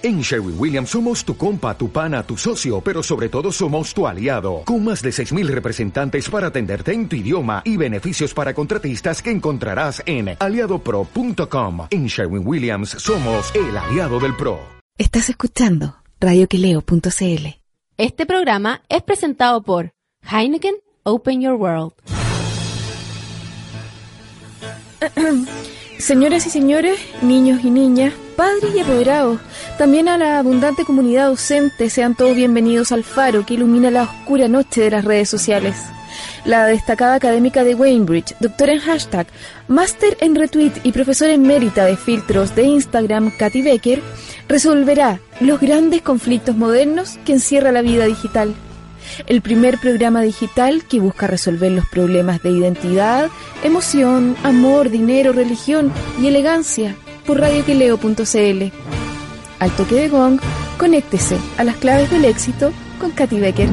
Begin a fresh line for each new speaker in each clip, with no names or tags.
En Sherwin Williams somos tu compa, tu pana, tu socio, pero sobre todo somos tu aliado, con más de 6.000 representantes para atenderte en tu idioma y beneficios para contratistas que encontrarás en aliadopro.com. En Sherwin Williams somos el aliado del PRO.
Estás escuchando radioqueleo.cl.
Este programa es presentado por Heineken Open Your World.
Señoras y señores, niños y niñas, padres y apoderados, también a la abundante comunidad docente, sean todos bienvenidos al faro que ilumina la oscura noche de las redes sociales. La destacada académica de Wainbridge, doctora en hashtag, máster en retweet y profesora emérita de filtros de Instagram, Katy Becker, resolverá los grandes conflictos modernos que encierra la vida digital. El primer programa digital que busca resolver los problemas de identidad, emoción, amor, dinero, religión y elegancia por radioqueleo.cl. Al toque de gong, conéctese a las claves del éxito con Katy Becker.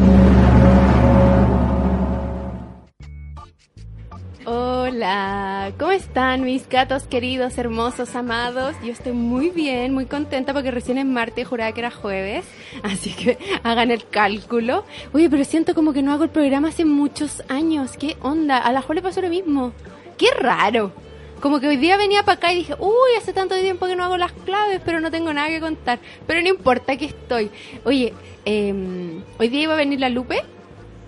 Hola, ¿cómo están mis gatos queridos, hermosos, amados? Yo estoy muy bien, muy contenta porque recién es martes, juraba que era jueves, así que hagan el cálculo. Oye, pero siento como que no hago el programa hace muchos años, ¿qué onda? A la Juan le pasó lo mismo, qué raro. Como que hoy día venía para acá y dije, uy, hace tanto tiempo que no hago las claves, pero no tengo nada que contar. Pero no importa, aquí estoy. Oye, eh, hoy día iba a venir la Lupe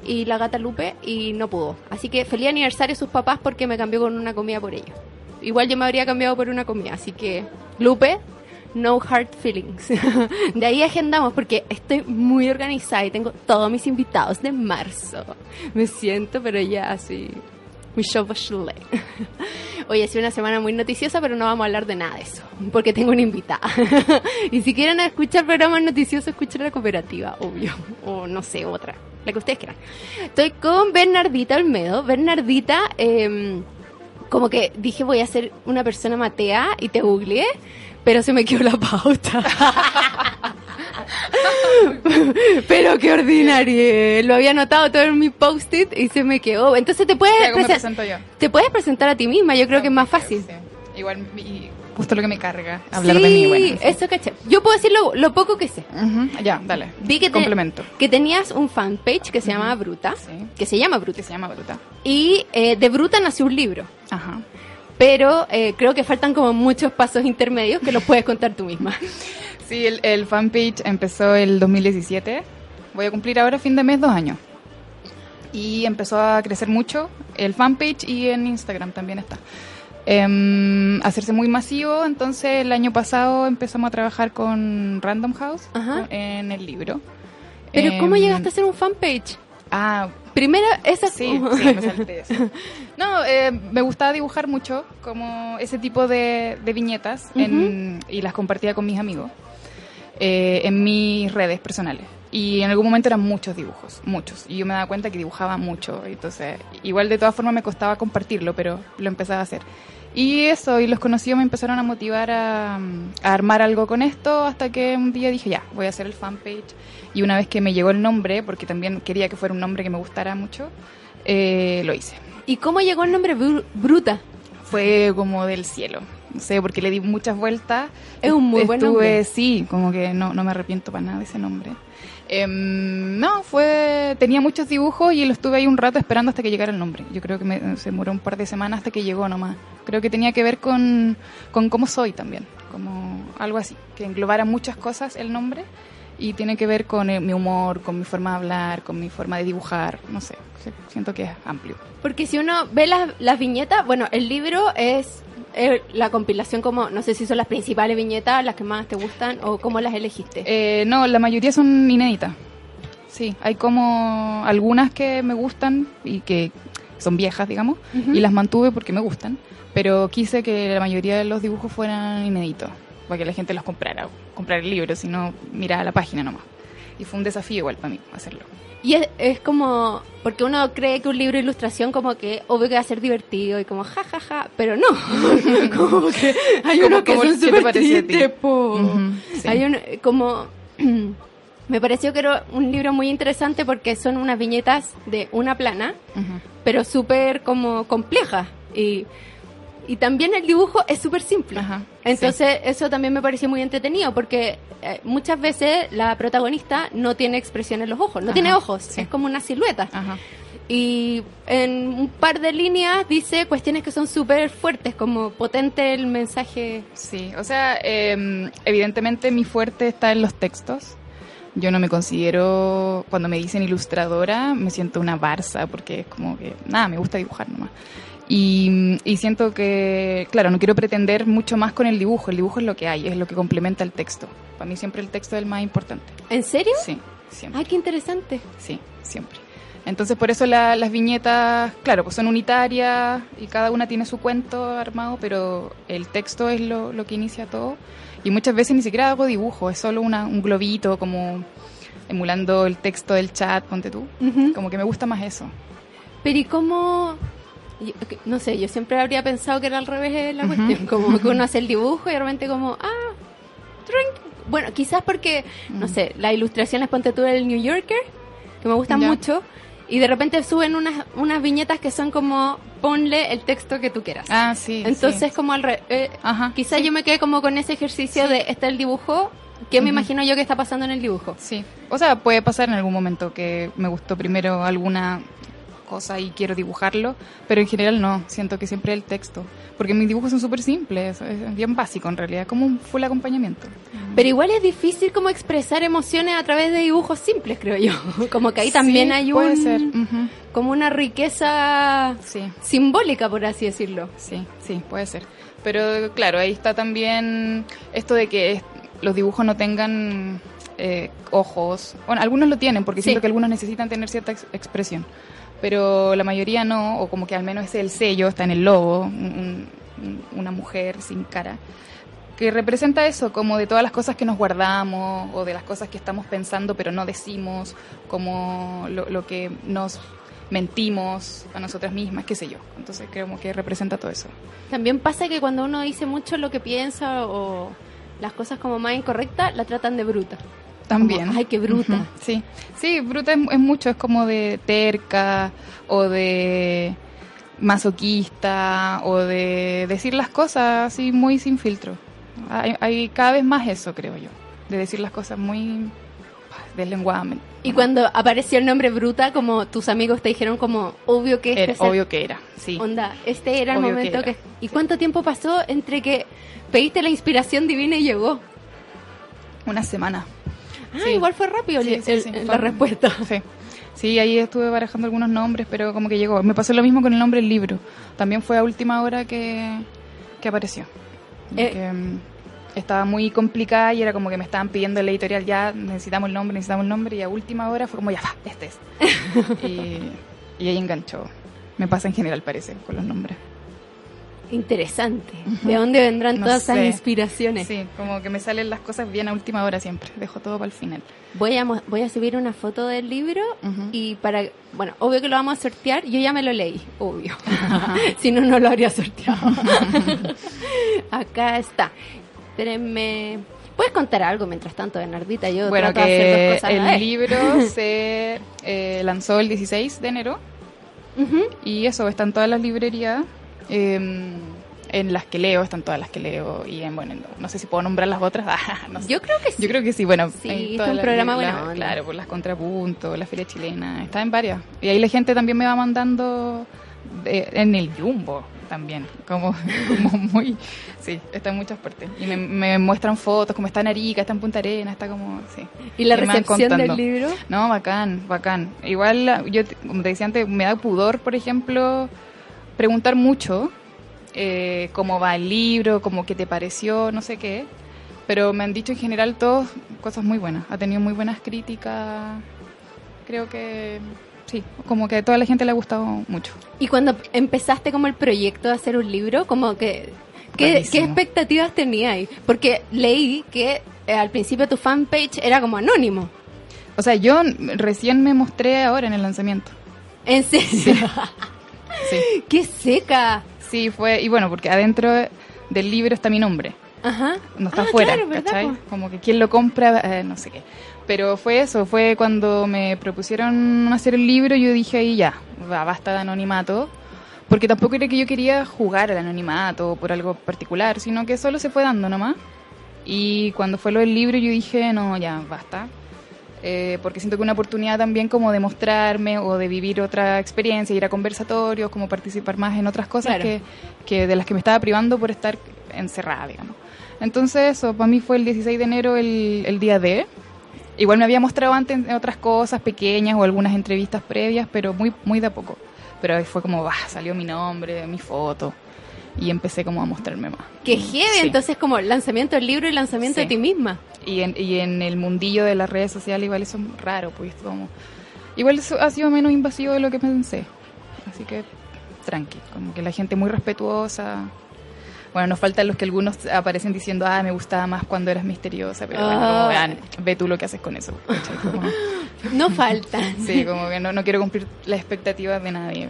y la gata Lupe y no pudo. Así que feliz aniversario a sus papás porque me cambió con una comida por ellos. Igual yo me habría cambiado por una comida, así que Lupe, no hard feelings. de ahí agendamos porque estoy muy organizada y tengo todos mis invitados de marzo. Me siento, pero ya así. Muy show Oye, ha sido una semana muy noticiosa, pero no vamos a hablar de nada de eso, porque tengo una invitada. y si quieren escuchar programas noticiosos, escuchen la cooperativa, obvio. O no sé, otra la que ustedes quieran. Estoy con Bernardita Olmedo. Bernardita, eh, como que dije voy a ser una persona matea y te googleé, pero se me quedó la pauta. pero qué ordinario. Lo había anotado todo en mi post-it y se me quedó. Entonces te puedes, te puedes presentar a ti misma. Yo creo que es más fácil.
Igual justo lo que me carga, hablar de mí. Bueno,
eso caché. Yo puedo decir lo, poco que sé.
Ya, dale.
Vi que complemento. que tenías un fanpage que se llamaba Bruta, que se llama Bruta.
Que se llama Bruta.
Y eh, de Bruta nació un libro. Ajá. Pero eh, creo que faltan como muchos pasos intermedios que los puedes contar tú misma.
Sí, el, el fanpage empezó el 2017. Voy a cumplir ahora fin de mes dos años. Y empezó a crecer mucho el fanpage y en Instagram también está eh, hacerse muy masivo. Entonces el año pasado empezamos a trabajar con Random House en el libro.
Pero ¿cómo em, llegaste a hacer un fanpage?
Ah,
primero esa
sí, sí me eso. No, eh, me gustaba dibujar mucho, como ese tipo de, viñetas, y las compartía con mis amigos eh, en mis redes personales. Y en algún momento eran muchos dibujos, muchos. Y yo me daba cuenta que dibujaba mucho. Entonces, igual de todas formas me costaba compartirlo, pero lo empezaba a hacer. Y eso, y los conocidos me empezaron a motivar a, armar algo con esto hasta que un día dije, ya, voy a hacer el fanpage. Y una vez que me llegó el nombre, porque también quería que fuera un nombre que me gustara mucho, eh, lo hice.
¿Y cómo llegó el nombre Bruta?
Fue como del cielo. No sé, porque le di muchas vueltas.
Es un muy buen nombre.
Sí, como que no, no me arrepiento para nada de ese nombre. Em, no, fue tenía muchos dibujos y lo estuve ahí un rato esperando hasta que llegara el nombre. Yo creo que me, se demoró un par de semanas hasta que llegó nomás. Creo que tenía que ver con, con cómo soy también, como algo así, que englobara muchas cosas el nombre y tiene que ver con mi humor, con mi forma de hablar, con mi forma de dibujar, no sé, siento que es amplio.
Porque si uno ve las, las viñetas, bueno, el libro es la compilación como, no sé si son las principales viñetas, las que más te gustan o cómo las elegiste.
Eh, no, la mayoría son inéditas. Sí, hay como algunas que me gustan y que son viejas, digamos, y las mantuve porque me gustan, pero quise que la mayoría de los dibujos fueran inéditos, para que la gente los comprara, comprar el libro, sino mirar la página nomás. Y fue un desafío igual para mí hacerlo.
Y es, como, porque uno cree que un libro de ilustración como que obvio que va a ser divertido y como jajaja, ja, ja, pero no. como que hay uno que son súper tristes, Hay un, como, me pareció que era un libro muy interesante porque son unas viñetas de una plana, pero súper como complejas. Y y también el dibujo es súper simple.
Ajá,
Entonces, eso también me pareció muy entretenido porque eh, muchas veces la protagonista no tiene expresión en los ojos, no
Ajá,
tiene ojos,
sí.
es como una silueta.
Ajá.
Y en un par de líneas dice cuestiones que son súper fuertes, como potente el mensaje.
Sí, o sea, eh, evidentemente mi fuerte está en los textos. Yo no me considero, cuando me dicen ilustradora, me siento una barza, porque es como que, nada, me gusta dibujar nomás. Y, y siento que, claro, no quiero pretender mucho más con el dibujo. El dibujo es lo que hay, es lo que complementa el texto. Para mí siempre el texto es el más importante.
¿En serio?
Sí, siempre.
Ay, qué interesante.
Sí, siempre. Entonces por eso la- las viñetas, claro, pues son unitarias y cada una tiene su cuento armado, pero el texto es lo, lo que inicia todo. Y muchas veces ni siquiera hago dibujo, es solo una, un globito como emulando el texto del chat, ponte tú.
Ujú.
Como que me gusta más eso.
Pero ¿y cómo...? Yo- no sé, yo siempre habría pensado que era al revés de la
Ujú.
cuestión, como que uno hace el dibujo y de repente como, ah. Bueno, quizás porque, no sé, las ilustraciones, ponte tú del New Yorker, que me gustan
Ya.
mucho, y de repente suben unas, unas viñetas que son como, ponle el texto que tú quieras.
Ah, sí.
Entonces
sí.
como al revés. Eh, quizás
sí.
yo me quedé como con ese ejercicio de, está el dibujo, ¿qué me imagino yo que está pasando en el dibujo?
Sí, o sea, puede pasar en algún momento que me gustó primero alguna cosa y quiero dibujarlo, pero en general no, siento que siempre el texto, porque mis dibujos son súper simples, es bien básico en realidad, como un full acompañamiento.
Pero igual es difícil como expresar emociones a través de dibujos simples, creo yo. Como que ahí también
Sí,
hay
puede
un,
ser, ujú,
como una riqueza
sí,
simbólica, por así decirlo.
sí, sí, puede ser. Pero claro, ahí está también esto de que los dibujos no tengan eh, ojos, bueno, algunos lo tienen, porque
Sí.
siento que algunos necesitan tener cierta ex- expresión. Pero la mayoría no, o como que al menos es el sello, está en el logo, un- un- una mujer sin cara, que representa eso, como de todas las cosas que nos guardamos, o de las cosas que estamos pensando pero no decimos, como lo, lo que nos mentimos a nosotras mismas, qué sé yo. Entonces creo que representa todo eso.
También pasa que cuando uno dice mucho lo que piensa o las cosas como más incorrectas, la tratan de bruta.
También.
Como, Ay, qué bruta.
Ujú, Sí, sí, bruta es, es mucho, es como de terca o de masoquista o de decir las cosas así muy sin filtro. Hay, hay cada vez más eso, creo yo, de decir las cosas muy deslenguadamente.
Y cuando apareció el nombre bruta, como tus amigos te dijeron como, obvio que este
Era obvio que era, sí.
Onda, este era el
Obvio que
momento que,
era.
¿Y cuánto tiempo pasó entre que pediste la inspiración divina y llegó?
Una semana.
Ah,
Sí.
igual fue rápido
Sí,
el-
sí,
el- la respuesta.
Sí. Sí, ahí estuve barajando algunos nombres, pero como que llegó. Me pasó lo mismo con el nombre del libro. También fue a última hora que, que apareció.
Eh.
Que, mm, estaba muy complicada y era como que me estaban pidiendo en la editorial ya, necesitamos el nombre, necesitamos el nombre, y a última hora fue como ya, va, este es. y, y ahí enganchó. Me pasa en general, parece, con los nombres.
Interesante. ¿De dónde vendrán
No
todas esas
sé.
inspiraciones?
Sí, como que me salen las cosas bien a última hora siempre. Dejo todo para el final.
Voy a, voy a subir una foto del libro
Ujú.
y para, bueno, obvio que lo vamos a sortear, yo ya me lo leí, obvio. si no, no lo habría sorteado. Acá está. Espérenme. ¿Puedes contar algo mientras tanto, Bernardita? Yo
Bueno,
trato de hacer dos
que
cosas
el
vez.
libro se eh, lanzó el 16 de enero
Ujú.
y eso, están todas las librerías eh, en las que leo, están todas las que leo y en, bueno, no, sé si puedo nombrar las otras, ah, no sé.
Yo creo que sí.
Yo creo que sí, bueno,
Sí, es un programa.
Claro, por las contrapuntos, la feria chilena, está en varias. Y ahí la gente también me va mandando de- en el Jumbo también, como, como muy, sí, está en muchas partes. Y me, me muestran fotos, como está en Arica, está en Punta Arena, está como, sí.
¿Y la
van
recepción del libro?
No, bacán, bacán. Igual, yo, como te decía antes, me da pudor, por ejemplo, preguntar mucho eh, cómo va el libro, cómo qué te pareció, no sé qué. Pero me han dicho en general todos cosas muy buenas. Ha tenido muy buenas críticas. Creo que sí, como que a toda la gente le ha gustado mucho.
Y cuando empezaste como el proyecto de hacer un libro, como que... ¿Qué. ¿Qué expectativas tenías? Porque leí que eh, al principio tu fanpage era como anónimo.
O sea, yo recién me mostré ahora en el lanzamiento.
¿En serio?
Sí,
¡Qué seca!
sí fue. Y bueno, porque adentro del libro está mi nombre.
Ajá.
no está
Ah,
afuera,
claro, ¿verdad,
¿cachai? Como que quien lo compra, eh, no sé qué. Pero fue eso, fue cuando me propusieron hacer el libro, yo dije ahí ya, va, basta de anonimato, porque tampoco era que yo quería jugar al anonimato por algo particular, sino que solo se fue dando nomás. Y cuando fue lo del libro yo dije, no, ya, basta. Eh, porque siento que una oportunidad también como de mostrarme o de vivir otra experiencia, ir a conversatorios, como participar más en otras cosas
Claro.
que, que de las que me estaba privando por estar encerrada, digamos. Entonces, eso, para mí fue el 16 de enero el, el día D. Igual me había mostrado antes otras cosas pequeñas o algunas entrevistas previas, pero muy, muy de a poco. Pero ahí fue como, bah, salió mi nombre, mi foto, y empecé como a mostrarme más.
Que heavy,
Sí.
entonces como lanzamiento del libro y lanzamiento
Sí.
de ti misma.
Y en, y en el mundillo de las redes sociales igual eso es raro, pues como... Igual eso ha sido menos invasivo de lo que pensé. Así que tranqui, como que la gente muy respetuosa. Bueno, nos faltan los que algunos aparecen diciendo, ah, me gustaba más cuando eras misteriosa, pero bueno, como,
Ah.
vean, ve tú lo que haces con eso. Como-
No faltan.
sí, como que no, no quiero cumplir las expectativas de nadie.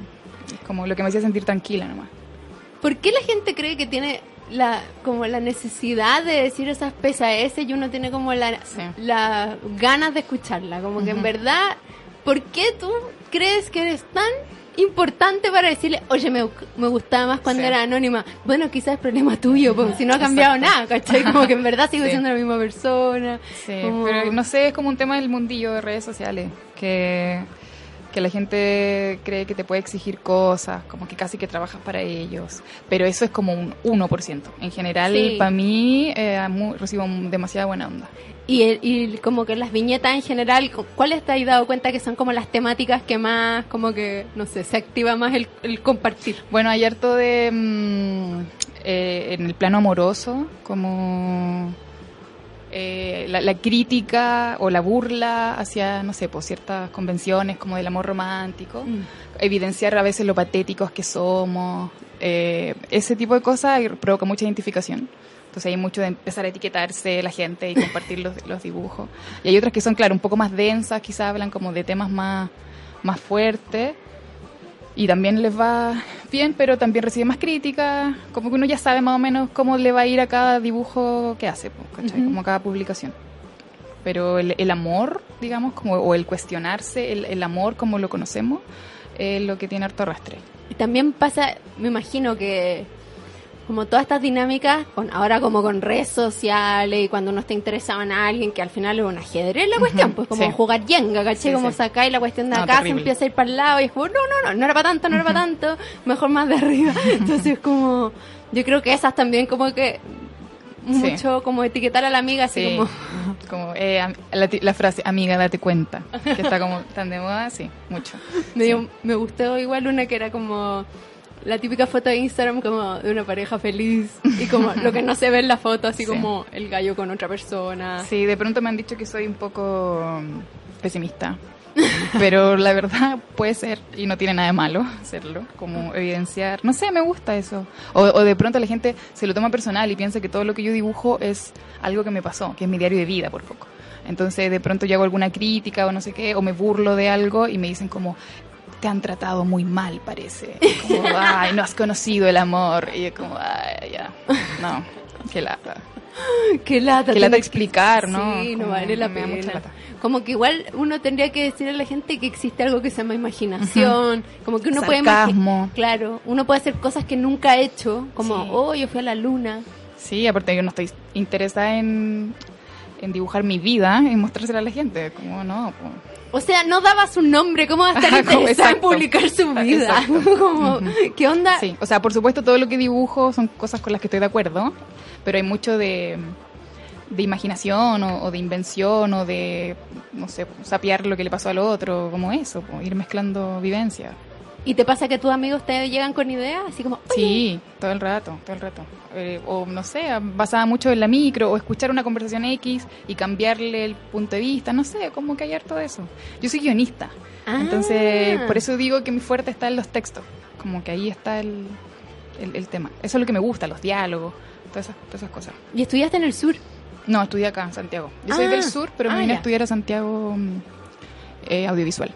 Es como lo que me hacía sentir tranquila nomás.
¿Por qué la gente cree que tiene la como la necesidad de decir esas pesadeces y uno tiene como la,
Sí.
la ganas de escucharla? Como que en verdad, ¿por qué tú crees que eres tan importante para decirle, oye, me, me gustaba más cuando
Sí.
era anónima? Bueno, quizás es problema tuyo, pues, si no ha cambiado
Exacto.
nada, ¿cachai? Como que en verdad sigo
Sí.
siendo la misma persona.
Sí,
Como-
pero no sé, es como un tema del mundillo de redes sociales, que, que la gente cree que te puede exigir cosas, como que casi que trabajas para ellos, pero eso es como un 1%. En general,
Sí.
para mí, eh, recibo demasiada buena onda.
Y, y como que las viñetas en general, cu- ¿cuáles te has dado cuenta que son como las temáticas que más, como que, no sé, se activa más el, el compartir?
Bueno, hay harto de... mm, eh, en el plano amoroso, como... eh, la, la crítica o la burla hacia, no sé, pues ciertas convenciones como del amor romántico. evidenciar a veces lo patéticos que somos, eh, ese tipo de cosas provoca mucha identificación. Entonces hay mucho de empezar a etiquetarse la gente y compartir los, los dibujos. Y hay otras que son, claro, un poco más densas, quizás hablan como de temas más, más fuertes. Y también les va bien, pero también recibe más críticas. Como que uno ya sabe más o menos cómo le va a ir a cada dibujo que hace, ¿cachai?
Ujú.
como a cada publicación. Pero el, el amor, digamos, como, o el cuestionarse, el, el amor como lo conocemos, es lo que tiene harto arrastre.
Y también pasa, me imagino que como todas estas dinámicas, con, ahora como con redes sociales y cuando uno está interesado en alguien, que al final es un ajedrez la cuestión, pues como
sí.
jugar yenga, ¿cachai?
Sí,
como
sí.
sacáis la cuestión de
No,
acá, se empieza a ir para el lado y es como, no, no, no, no era para tanto, no era para tanto, mejor más de arriba. Entonces como, yo creo que esas también como que mucho como etiquetar a la amiga así
Sí,
como...
como eh, la, la frase, amiga, date cuenta, que está como tan de moda, sí, mucho.
Me, dio- me gustó igual una que era como la típica foto de Instagram como de una pareja feliz y como lo que no se ve en la foto, así
Sí.
como el gallo con otra persona.
Sí, de pronto me han dicho que soy un poco mm, pesimista. Pero la verdad puede ser, y no tiene nada de malo hacerlo, como evidenciar. No sé, me gusta eso. O, o de pronto la gente se lo toma personal y piensa que todo lo que yo dibujo es algo que me pasó, que es mi diario de vida, por poco. Entonces de pronto yo hago alguna crítica o no sé qué, o me burlo de algo y me dicen como, te han tratado muy mal, parece. Como, ay, no has conocido el amor. Y es como, ay, ya, no, qué lata.
Qué lata.
Qué lata explicar, ¿no?
Sí, no vale la pena.
mucha lata.
Como que igual uno tendría que decirle a la gente que existe algo que se llama imaginación, como que uno puede
Sarcasmo.
imagi- Claro, uno puede hacer cosas que nunca ha hecho, como,
Sí.
oh, yo fui a la luna.
Sí, aparte yo no estoy interesada en, en dibujar mi vida y mostrársela a la gente. Como no, pues,
O sea, no daba su nombre, ¿cómo va a estar interesada en publicar su vida? Como, ¿qué onda?
Sí, o sea, por supuesto todo lo que dibujo son cosas con las que estoy de acuerdo, pero hay mucho de, de imaginación o, o de invención o de, no sé, sapear lo que le pasó al otro, como eso, ir mezclando vivencias.
¿Y te pasa que tus amigos te llegan con ideas? Así como, oye,
Sí, todo el rato, todo el rato. Eh, o no sé, basada mucho en la micro, o escuchar una conversación X y cambiarle el punto de vista, no sé, como que hay harto de eso. Yo soy guionista,
Ah.
entonces por eso digo que mi fuerte está en los textos, como que ahí está el, el, el tema. Eso es lo que me gusta, los diálogos, todas esas, todas esas cosas.
y estudiaste en el sur.
No, estudié acá en Santiago. Yo soy
Ah,
del sur, pero
ah,
me vine a
ya.
estudiar a Santiago mm, eh, audiovisual.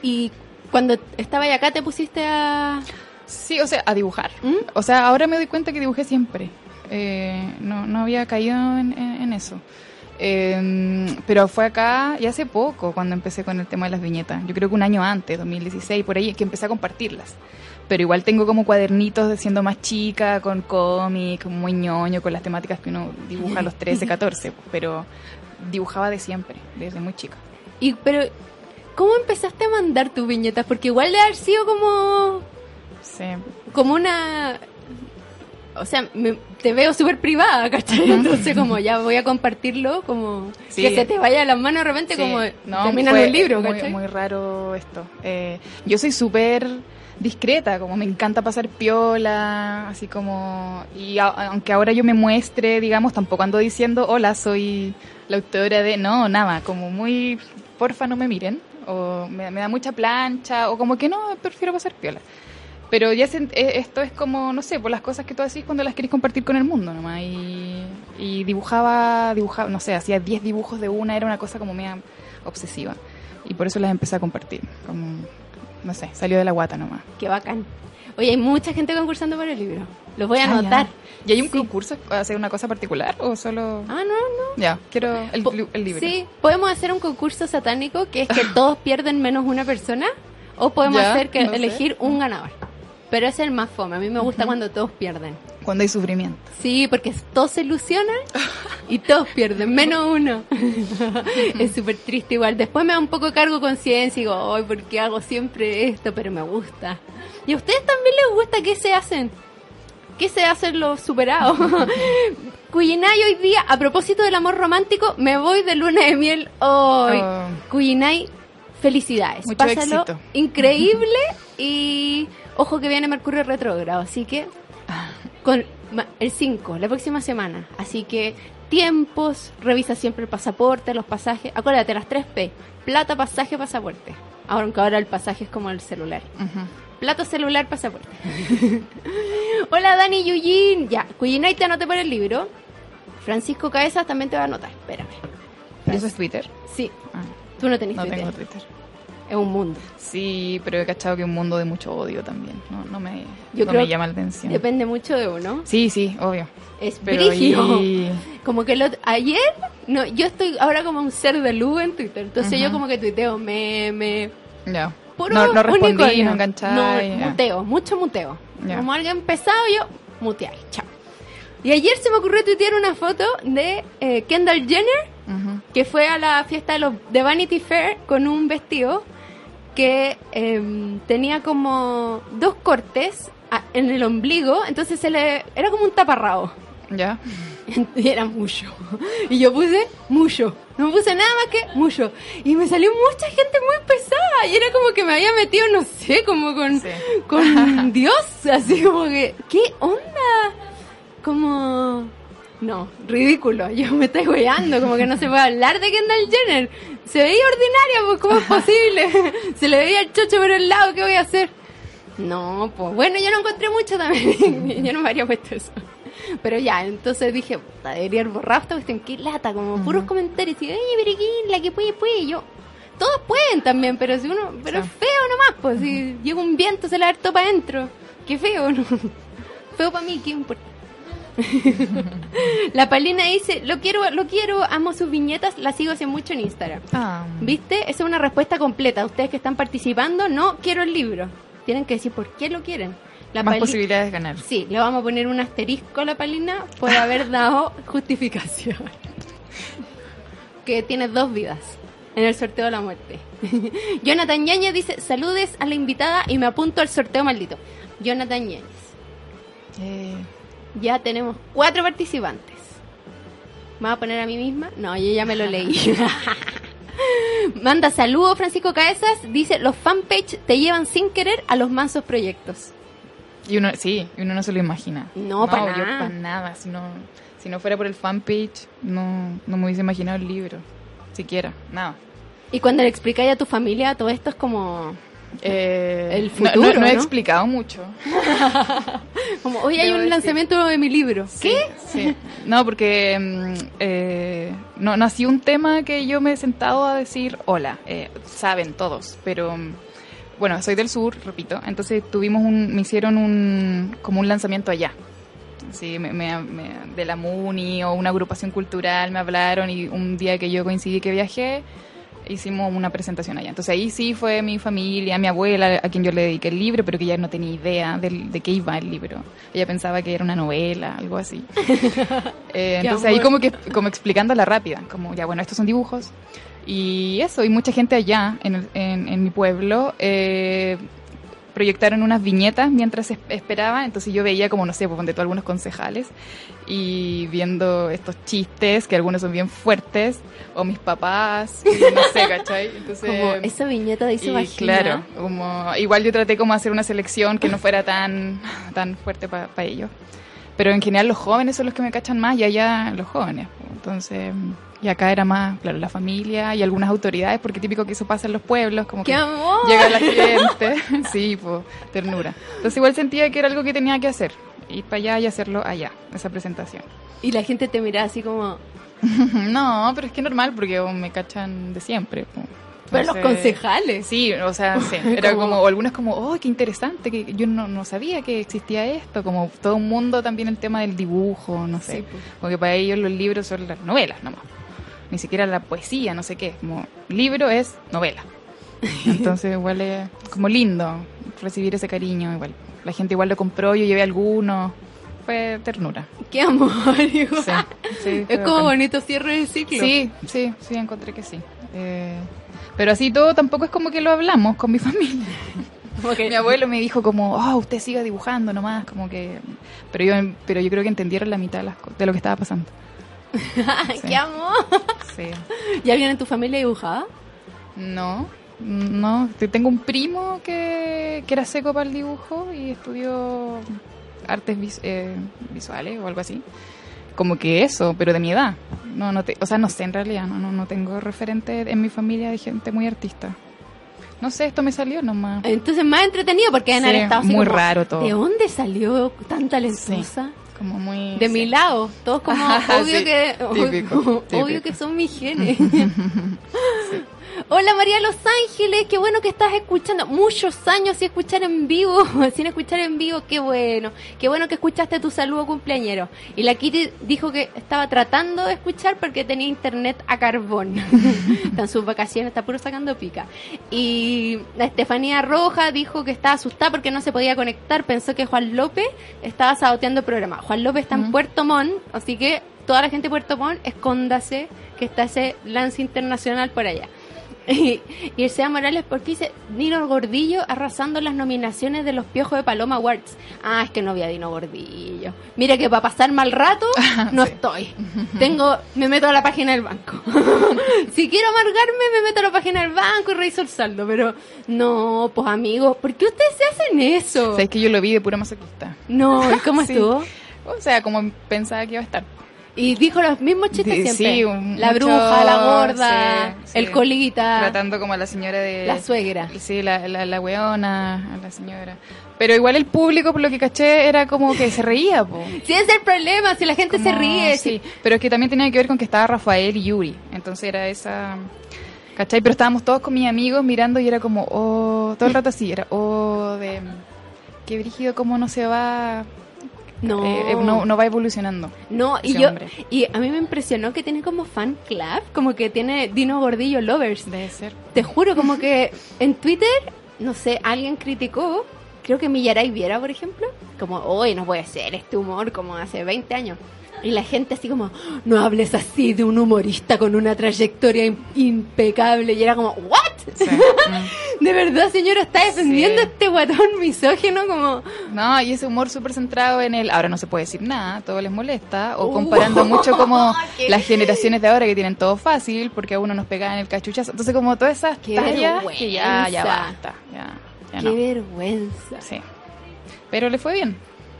Y cuando estabas acá te pusiste a...
Sí, o sea, a dibujar.
¿Mm?
O sea, ahora me doy cuenta que dibujé siempre. Eh, no, no había caído en, en- en eso. Eh, pero fue acá y hace poco cuando empecé con el tema de las viñetas. Yo creo que un año antes, 2016, por ahí, que empecé a compartirlas. pero igual tengo como cuadernitos de siendo más chica, con cómic, muy ñoño, con las temáticas que uno dibuja a los 13, 14, pero dibujaba de siempre, desde muy chica.
Y pero ¿cómo empezaste a mandar tus viñetas? Porque igual de haber sido como
Sí.
como una o sea, me- te veo súper privada, ¿cachai? Entonces como ya voy a compartirlo, como
Sí.
que se te vaya de las manos de repente
Sí,
como
no,
terminan
fue
un libro,
muy,
¿cachai?
muy raro esto. Eh, yo soy súper discreta, como me encanta pasar piola, así como... Y a- aunque ahora yo me muestre, digamos, tampoco ando diciendo, hola, soy la autora de... No, nada, como muy... Porfa, no me miren. O me, me da mucha plancha, o como que no, prefiero pasar piola. Pero ya se- eh, esto es como, no sé, por las cosas que tú haces cuando las querés compartir con el mundo nomás. Y, y dibujaba, dibujaba, no sé, hacía 10 dibujos de una, era una cosa como media obsesiva. Y por eso las empecé a compartir. Como, no sé, salió de la guata nomás.
Qué bacán. Oye, hay mucha gente concursando por el libro. Los voy a
Ah, ya.
anotar.
¿Y hay un
Sí.
concurso hacer una cosa particular o solo...?
Ah, no, no.
Ya, quiero el,
Po-
li- el libro.
Sí, podemos hacer un concurso satánico que es que todos pierden menos una persona o podemos
Ya,
hacer que
no sé.
elegir un ganador. Pero es el más fome. A mí me gusta cuando todos pierden.
Cuando hay sufrimiento.
Sí, porque todos se ilusionan y todos pierden, menos uno. es súper triste igual. Después me da un poco cargo conciencia y digo, ay, ¿por qué hago siempre esto? Pero me gusta. ¿Y a ustedes también les gusta qué se hacen? ¿Qué se hacen los superados? Cuyinay hoy día, a propósito del amor romántico, me voy de luna de miel hoy.
Oh.
Cuyinay, felicidades.
Mucho
Pásalo
éxito.
increíble y ojo que viene Mercurio retrógrado, así que con el 5, la próxima semana. Así que tiempos, revisa siempre el pasaporte, los pasajes. Acuérdate, las 3 P. Plata, pasaje, pasaporte. Ahora, aunque ahora el pasaje es como el celular.
Ujú.
Plato, celular, pasaporte. Hola, Dani Yuyin. Ya, Cuyinay te anoté por el libro. Francisco Cabezas también te va a anotar. Espérame.
¿Eso es Twitter?
Sí,
Ah,
tú no tenés
no
Twitter.
tengo Twitter.
Es un mundo.
Sí, pero he cachado que es un mundo de mucho odio también. No, no me,
Yo
no
creo
me llama la atención.
Depende mucho de uno.
Sí, sí, obvio.
Es
Pero y-
Como que lo, ayer, no, yo estoy ahora como un ser de luz en Twitter. Entonces yo como que tuiteo meme,
Ya.
puro
no, no respondí, no enganché.
No, muteo, mucho muteo. Como alguien pesado, yo mutear, chao. Y ayer se me ocurrió tuitear una foto de eh, Kendall Jenner, que fue a la fiesta de, los, de Vanity Fair con un vestido que em, tenía como dos cortes en el ombligo, entonces se le era como un taparrabo.
Ya.
Y era mucho. Y yo puse mucho. No puse nada más que mucho. Y me salió mucha gente muy pesada. Y era como que me había metido, no sé, como con,
Sí.
con Dios. Así como que, ¿qué onda? Como... No, ridículo. Yo me estoy weando, como que no se puede hablar de Kendall Jenner. Se veía ordinaria, pues ¿cómo es posible? Se le veía el chocho por el lado, ¿qué voy a hacer? No, pues bueno, yo no encontré mucho también. yo no me habría puesto eso. Pero ya, entonces dije, puta, debería haber borrado esta cuestión. Qué lata, como puros comentarios. Y, oye, pero ¿quién? La que puede, puede. Y yo, todos pueden también, pero si uno, pero
Sí.
feo nomás, pues si llega un viento se la todo para adentro. Qué feo, ¿no? Feo para mí, ¿qué importa? la Palina dice, lo quiero, lo quiero, amo sus viñetas, las sigo hace mucho en Instagram.
Ah,
¿Viste? Esa es una respuesta completa. Ustedes que están participando, no quiero el libro. Tienen que decir por qué lo quieren. La
más posibilidades de ganar.
Sí, le vamos a poner un asterisco a la Palina por haber dado justificación. que tiene dos vidas en el sorteo de la muerte. Jonathan Yañez dice, saludes a la invitada y me apunto al sorteo maldito. Jonathan Yañez,
Eh,
ya tenemos cuatro participantes. ¿Me va a poner a mí misma? No, yo ya me lo leí. Manda saludos Francisco Caesas, dice, los fanpage te llevan sin querer a los mansos proyectos.
y uno, sí, y uno no se lo imagina.
No, pa'
yo
nada.
para nada. Si no, si no fuera por el fanpage, no, no me hubiese imaginado el libro. Siquiera, nada.
Y cuando le explicáis a tu familia, todo esto es como,
Eh,
El
no-
futuro,
no, no he
¿no?
explicado mucho.
como hoy hay
Debo
un
decir.
lanzamiento de mi libro.
Sí, Sí. No, porque mm, eh, no, no ha sido un tema que yo me he sentado a decir, hola, eh, saben todos, pero mm, bueno, soy del sur, repito, entonces tuvimos un, me hicieron un, como un lanzamiento allá. Sí, me, me- me- de la MUNI o una agrupación cultural me hablaron y un día que yo coincidí que viajé, hicimos una presentación allá. Entonces ahí sí fue mi familia, mi abuela, a quien yo le dediqué el libro, pero que ya no tenía idea del- de, qué iba el libro. Ella pensaba que era una novela, algo así. Eh, entonces ahí como que como explicándola rápida, como ya bueno, estos son dibujos. Y eso, y mucha gente allá en, el- en, en mi pueblo eh, proyectaron unas viñetas mientras es- esperaba, entonces yo veía como, no sé, pues, ponte tú algunos concejales y viendo estos chistes, que algunos son bien fuertes, o mis papás, y no sé, ¿cachai? Entonces,
Como esa viñeta dice vagina.
claro, como, igual yo traté como hacer una selección que no fuera tan, tan fuerte para ellos. Pero en general los jóvenes son los que me cachan más y allá los jóvenes. pues. Entonces, y acá era más, claro, la familia y algunas autoridades, porque típico que eso pasa en los pueblos, como
¡Qué
que
amor!
llega la gente. sí, pues, ternura. Entonces igual sentía que era algo que tenía que hacer. Ir para allá y hacerlo allá, esa presentación.
Y la gente te mira así como...
no, pero es que es normal porque me cachan de siempre. pues.
Pero los concejales.
Sí, o sea, sí. Era
Como-
como, o algunos como, oh, qué interesante, que yo no, no sabía que existía esto, como todo un mundo también el tema del dibujo, no sé.
Sí, pues.
Porque para ellos los libros son las novelas nomás. Ni siquiera la poesía, no sé qué. Como libro es novela. Entonces igual es como lindo recibir ese cariño igual. La gente igual lo compró, yo llevé algunos. Fue ternura.
¡Qué amor! igual.
Sí, sí, fue
es como
bacán.
bonito cierre de ciclo.
Sí, sí, sí, encontré que sí. Eh, pero así todo tampoco es como que lo hablamos con mi familia.
Que-
Mi abuelo me dijo como, oh, usted siga dibujando nomás, como que... Pero yo, pero yo creo que entendieron la mitad de, las de lo que estaba pasando.
¡Qué amor!
Sí.
¿Ya alguien en tu familia dibujaba?
No, no. te- Tengo un primo que, que era seco para el dibujo y estudió artes vis- eh, visuales o algo así. Como que eso, pero de mi edad. No, no te, o sea, no sé en realidad, no, no, no tengo referente en mi familia de gente muy artista. No sé, esto me salió nomás.
Entonces más entretenido porque en
Sí,
estado así
muy
como,
raro todo.
¿De dónde salió tan talentosa?
Como muy...
De
sí.
mi lado, todos como obvio
Sí,
que
típico,
obvio
típico.
que son mis genes. Hola María Los Ángeles, qué bueno que estás escuchando. Muchos años sin escuchar en vivo, sin escuchar en vivo, qué bueno. Qué bueno que escuchaste tu saludo cumpleañero. Y la Kitty dijo que estaba tratando de escuchar porque tenía internet a carbón. está en sus vacaciones, está puro sacando pica. Y la Estefanía Roja dijo que estaba asustada porque no se podía conectar, pensó que Juan López estaba saboteando el programa. Juan López está en Puerto Montt, así que toda la gente de Puerto Montt, escóndase que está ese lance internacional por allá. Y, Sea Morales, porque dice Dino Gordillo arrasando las nominaciones de los Piojos de Paloma Awards. Ah, es que no había Dino Gordillo. Mira que para pasar mal rato, no estoy. Tengo, me meto a la página del banco. si quiero amargarme, me meto a la página del banco y reviso el saldo. Pero no, pues amigos, ¿por qué ustedes se hacen eso?
O sea, es que yo lo vi de pura masoquista.
No, ¿y cómo
Sí.
estuvo?
O sea, como pensaba que iba a estar.
Y dijo los mismos chistes
Sí,
siempre.
sí, un-
la
mucho-
bruja, la gorda,
sí, sí.
el colita,
Tratando como a la señora de...
la suegra.
Sí, la, la, la weona, a la señora. Pero igual el público, por lo que caché, era como que se reía, po.
Ese es el problema, si la gente se ríe.
Sí,
si-
pero es que también tenía que ver con que estaba Rafael y Yuri. Entonces era esa... ¿Cachai? Pero estábamos todos con mis amigos mirando y era como, oh, todo el rato así, era, oh, de... Qué brígido, cómo no se va...
No.
eh, eh, no, no va evolucionando.
No, y yo
hombre.
y a mí me impresionó que tiene como fan club, como que tiene Dino Gordillo Lovers.
Debe ser.
Te juro, como que en Twitter, no sé, alguien criticó, creo que Millaray Viera, por ejemplo, como, hoy no puede ser este humor como hace 20 años. Y la gente así como, no hables así de un humorista con una trayectoria im- impecable. Y era como, ¿what?
Sí. Mm.
De verdad, señora, está defendiendo
Sí.
a este guatón misógino como...
No, y ese humor súper centrado en el ahora no se puede decir nada, todo les molesta, o
Uh.
comparando mucho como
Qué-
las generaciones de ahora que tienen todo fácil, porque a uno nos pegaban el cachuchazo. Entonces, como todas esas
Qué
tallas que ya, ya basta, ya, ya
Qué
no.
vergüenza.
Sí. Pero le fue bien.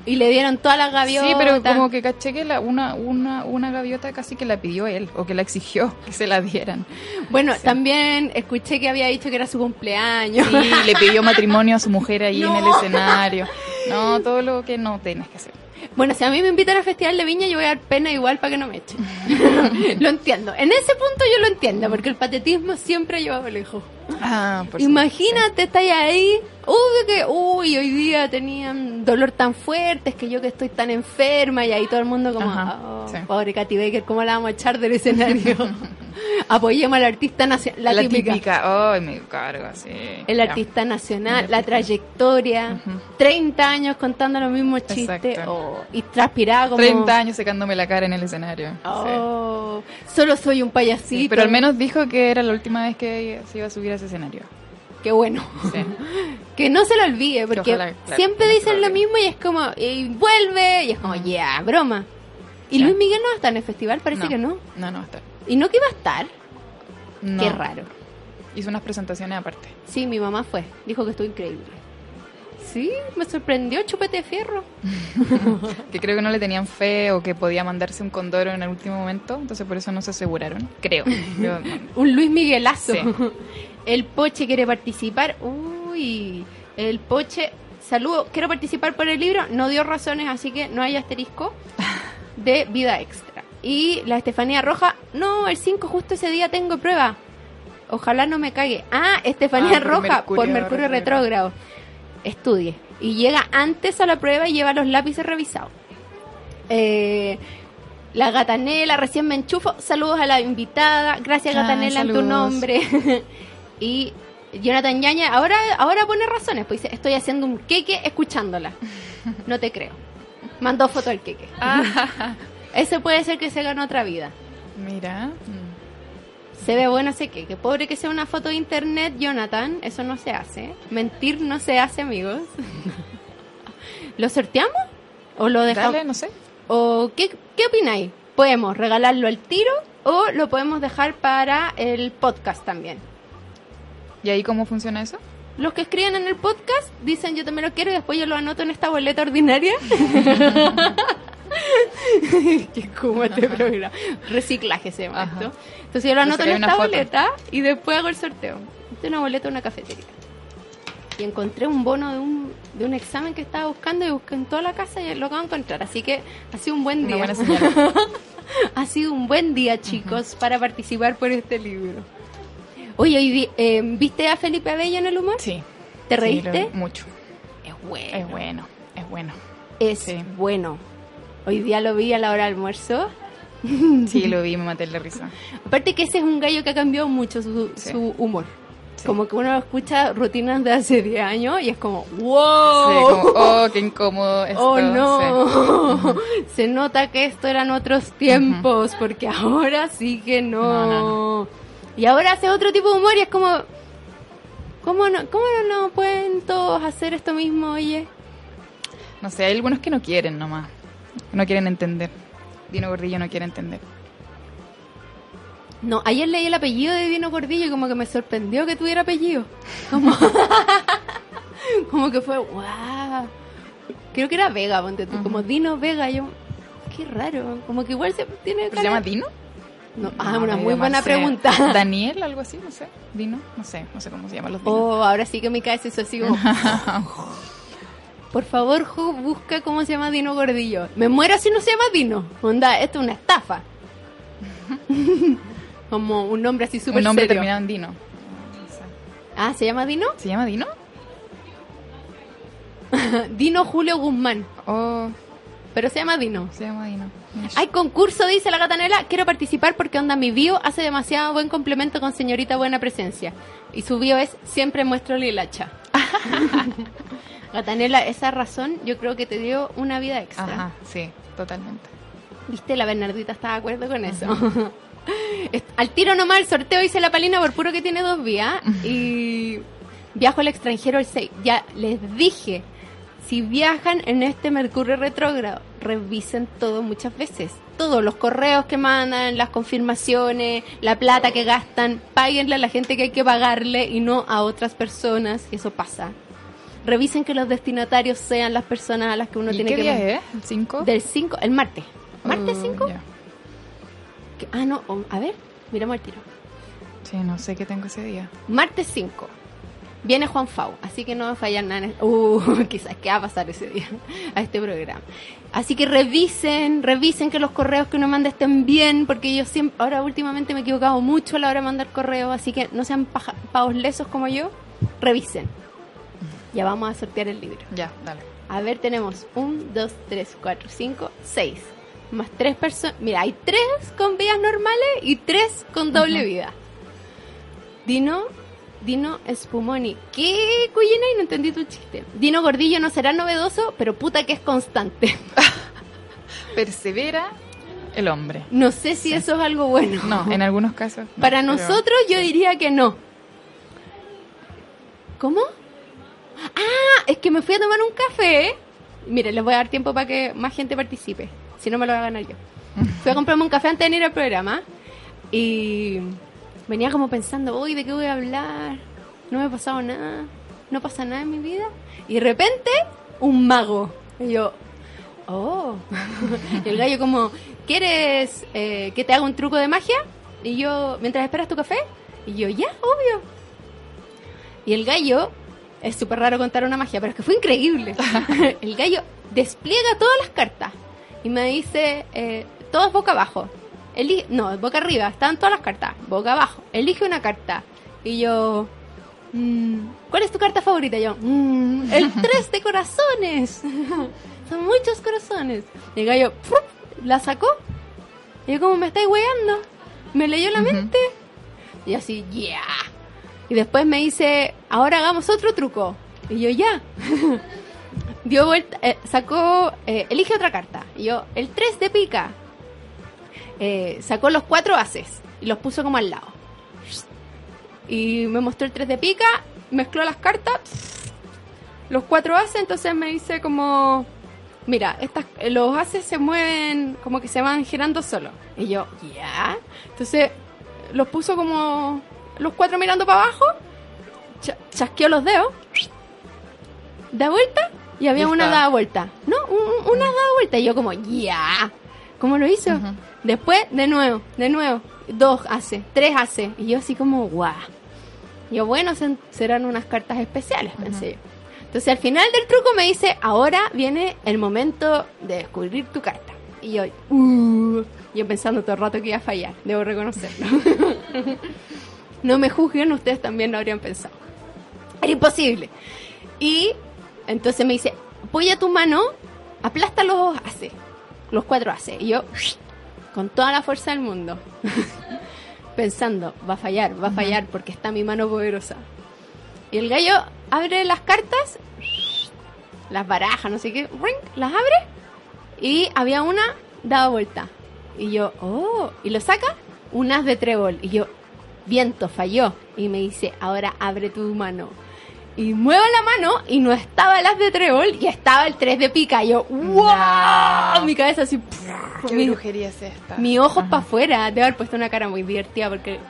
Y le dieron todas las gaviotas.
Sí, pero como que caché que la, una, una, una gaviota casi que la pidió él, o que la exigió que se la dieran.
Bueno, también escuché que había dicho que era su cumpleaños.
Sí, le pidió matrimonio a su mujer ahí en el
No.
escenario. No, todo lo que no tienes que hacer.
Bueno, si a mí me invitan al Festival de Viña, yo voy a dar pena igual para que no me echen. lo entiendo. En ese punto yo lo entiendo, porque el patetismo siempre ha llevado lejos.
Ah, por
Imagínate, estáis ahí. Obvio que, uy, hoy día tenían dolor tan fuerte, es que yo que estoy tan enferma, y ahí todo el mundo como,
Ajá,
"Oh,
sí.
pobre Katy Baker, ¿cómo la vamos a echar del escenario? Apoyemos al artista nacional. La,
La,
típica.
típica. Ay, me cargo, sí.
El
Ya.
artista nacional, la trayectoria,
Ujú.
30 años contando los mismos chistes oh, y transpirada como...
30 años secándome la cara en el escenario. sí.
Oh, solo soy un payasito.
Sí, pero al menos dijo que era la última vez que se iba a subir a ese escenario.
Qué bueno.
Sí.
Que no se lo olvide, porque
ojalá, claro,
siempre
no
dicen
lo
mismo y es como, y vuelve, y es como, ya, broma. Y. Luis Miguel no está en el festival, parece que no.
No, no va a estar.
Y no que iba a estar.
No.
Qué raro.
Hizo unas presentaciones aparte.
Sí, mi mamá fue, dijo que estuvo increíble. Sí, me sorprendió, chupete de fierro.
Que creo que no le tenían fe o que podía mandarse un condoro en el último momento. Entonces por eso no se aseguraron. Creo. No.
Un Luis Miguelazo.
Sí.
El Poche quiere participar. Uy, el Poche, saludo, quiero participar por el libro. No dio razones, así que no hay asterisco de vida extra. Y la Estefanía Roja, no, el 5 justo ese día tengo prueba. Ojalá no me cague. Ah, Estefanía
Ah, por
Roja,
Mercurio
por Mercurio retrógrado. Estudie. Y llega antes a la prueba y lleva los lápices revisados. Eh, la Gatanela, recién me enchufo. Saludos a la invitada. Gracias,
Ah,
Gatanela, en tu nombre. y Jonathan Yaña, ahora, ahora pone razones. Pues dice: Estoy haciendo un queque escuchándola. No te creo. Mandó foto del queque. Ese puede ser que se ganó otra vida.
Mira.
Se ve bueno ese queque. Pobre que sea una foto de internet, Jonathan. Eso no se hace. Mentir no se hace, amigos. ¿Lo sorteamos? ¿O lo dejamos?
Dale, no sé.
¿O qué, qué opináis? ¿Podemos regalarlo al tiro o lo podemos dejar para el podcast también?
¿Y ahí cómo funciona eso?
Los que escriben en el podcast dicen yo también lo quiero y después yo lo anoto en esta boleta ordinaria. Qué como este programa. Reciclaje se llama
Ajá.
esto. Entonces yo lo anoto en esta boleta y después hago el sorteo. Esta es una boleta de una cafetería. Y encontré un bono de un, de un examen que estaba buscando y busqué en toda la casa y lo acabo de encontrar. Así que ha sido un buen día. ha sido un buen día, chicos, para participar por este libro. Oye, eh, ¿viste a Felipe Abello en el humor?
Sí.
¿Te
Sí,
reíste?
lo- mucho.
Es bueno.
Es bueno. Es bueno.
Es
Sí.
bueno. Hoy día lo vi a la hora de almuerzo.
Sí, lo vi me maté la risa.
Aparte que ese es un gallo que ha cambiado mucho su,
Sí.
su humor.
Sí.
Como que uno escucha rutinas de hace 10 años y es como,
Sí,
¡wow!
como, oh, qué incómodo esto.
¡Oh,
Sí.
no! Se nota que esto eran otros tiempos, porque ahora sí que no.
No, no,
Y ahora hace otro tipo de humor y es como, ¿cómo no, cómo no, pueden todos hacer esto mismo, oye?
No sé, hay algunos que no quieren nomás. No quieren entender. Dino Gordillo no quiere entender.
No, ayer leí el apellido de Dino Gordillo y como que me sorprendió que tuviera apellido. Como, como que fue, wow. Creo que era Vega, ponte tú, como Dino Vega. Yo, qué raro, como que igual se tiene
¿Pero
cara-
¿Se llama Dino?
No, ah,
No,
una muy buena pregunta.
Daniel, algo así, no sé. Dino, no sé, no sé cómo se llaman los dinos.
Oh, ahora sí que me cae eso así como... Por favor, Jo, busca cómo se llama Dino Gordillo. Me muero si no se llama Dino. Onda, esto es una estafa. como un nombre así súper
Un nombre
serio.
terminado en Dino. No sé.
Ah, ¿se llama Dino?
¿Se llama Dino?
Dino Julio Guzmán.
Oh,
Pero se llama Dino.
se llama Dino.
Hay concurso, dice la gatanela. Quiero participar porque onda mi bio hace demasiado buen complemento con señorita buena presencia. Y su bio es siempre muestro lilacha. gatanela, esa razón yo creo que te dio una vida extra.
Ajá, sí, totalmente.
¿Viste? La Bernardita está de acuerdo con eso. Al tiro nomás el sorteo hice la palina por puro que tiene dos vías. Y viajo al extranjero el 6. Ya les dije, si viajan en este Mercurio retrógrado, revisen todo muchas veces. Todos los correos que mandan, las confirmaciones, la plata que gastan, páguenle a la gente que hay que pagarle y no a otras personas. Eso pasa. Revisen que los destinatarios sean las personas a las que uno
¿Y
tiene
qué
que
día es? ¿El 5?
Del 5, el martes. ¿Martes
Oh,
5?
ya.
Ah, no, oh, a ver, miramos el tiro.
Sí, no sé qué tengo ese día.
Martes 5. Viene Juan Fau, así que no va a fallar nada. en el- Uh, quizás qué va a pasar ese día a este programa. Así que revisen, revisen que los correos que uno manda estén bien, porque yo siempre, ahora últimamente me he equivocado mucho a la hora de mandar correos, así que no sean paja- pavos lesos como yo, revisen. Ya vamos a sortear el libro.
Ya, dale.
A ver, tenemos 1, 2, 3, 4, 5, 6. más tres personas. Mira, hay tres con vidas normales y tres con doble vida. Dino, Dino Spumoni. ¿Qué, Cuyina? Y no entendí tu chiste. Dino Gordillo no será novedoso, pero puta que es constante.
Persevera el hombre.
No sé si eso es algo bueno.
No, en algunos casos. no,
Para
pero-
nosotros yo diría que no. ¿Cómo? Ah, es que me fui a tomar un café. Mire, les voy a dar tiempo para que más gente participe. Si no, me lo voy a ganar yo. Fui a comprarme un café antes de venir al programa. Y venía como pensando, uy, ¿de qué voy a hablar? No me ha pasado nada. No pasa nada en mi vida. Y de repente, un mago. Y yo, oh. y el gallo como, ¿quieres eh, que te haga un truco de magia? Y yo, mientras esperas tu café. Y yo, ya, obvio. Y el gallo, es súper raro contar una magia, pero es que fue increíble. el gallo despliega todas las cartas y me dice, eh, todas boca abajo. Eli no, boca arriba, están todas las cartas. Boca abajo, elige una carta. Y yo, mm, ¿cuál es tu carta favorita? Y yo, "Mm, el tres de corazones. Son muchos corazones. Y el gallo, ¡prup! la sacó. Y yo, como me estáis weando? Me leyó la mente. Y así, yeah. Y después me dice, ahora hagamos otro truco. Y yo, ya. Dio vuelta, eh, sacó, eh, elige otra carta. Y yo, el 3 de pica. Eh, sacó los cuatro ases y los puso como al lado. Y me mostró el 3 de pica, mezcló las cartas, los cuatro ases, entonces me dice como, mira, estas, los ases se mueven, como que se van girando solo. Y yo, ya. Entonces los puso como los cuatro mirando para abajo, cha- chasqueó los dedos, da vuelta y había
Y
una dada vuelta. No, un- una dada vuelta. Y yo como, ya. ¿Cómo lo hizo? Después, de nuevo, de nuevo. Dos hace, tres hace. Y yo así como, guau. Yo, bueno, sen- serán unas cartas especiales, pensé yo. Entonces al final del truco me dice, ahora viene el momento de descubrir tu carta. Y yo, uh, yo pensando todo el rato que iba a fallar, debo reconocerlo. no me juzguen, ustedes también lo habrían pensado. Era imposible. Y entonces me dice, apoya tu mano, aplasta los hace, los cuatro hace. Y yo, con toda la fuerza del mundo, pensando, va a fallar, va a fallar porque está mi mano poderosa. Y el gallo abre las cartas, las baraja, no sé qué, las abre y había una dada vuelta. Y yo, oh, y lo saca, un as de trébol. Y yo, viento, falló. Y me dice, ahora abre tu mano. Y muevo la mano y no estaba el as de trébol y estaba el 3 de pica. Y yo, ¡wow!
No.
Mi cabeza así,
¿Qué
mi,
brujería es esta?
mi ojo para afuera. Debe haber puesto una cara muy divertida porque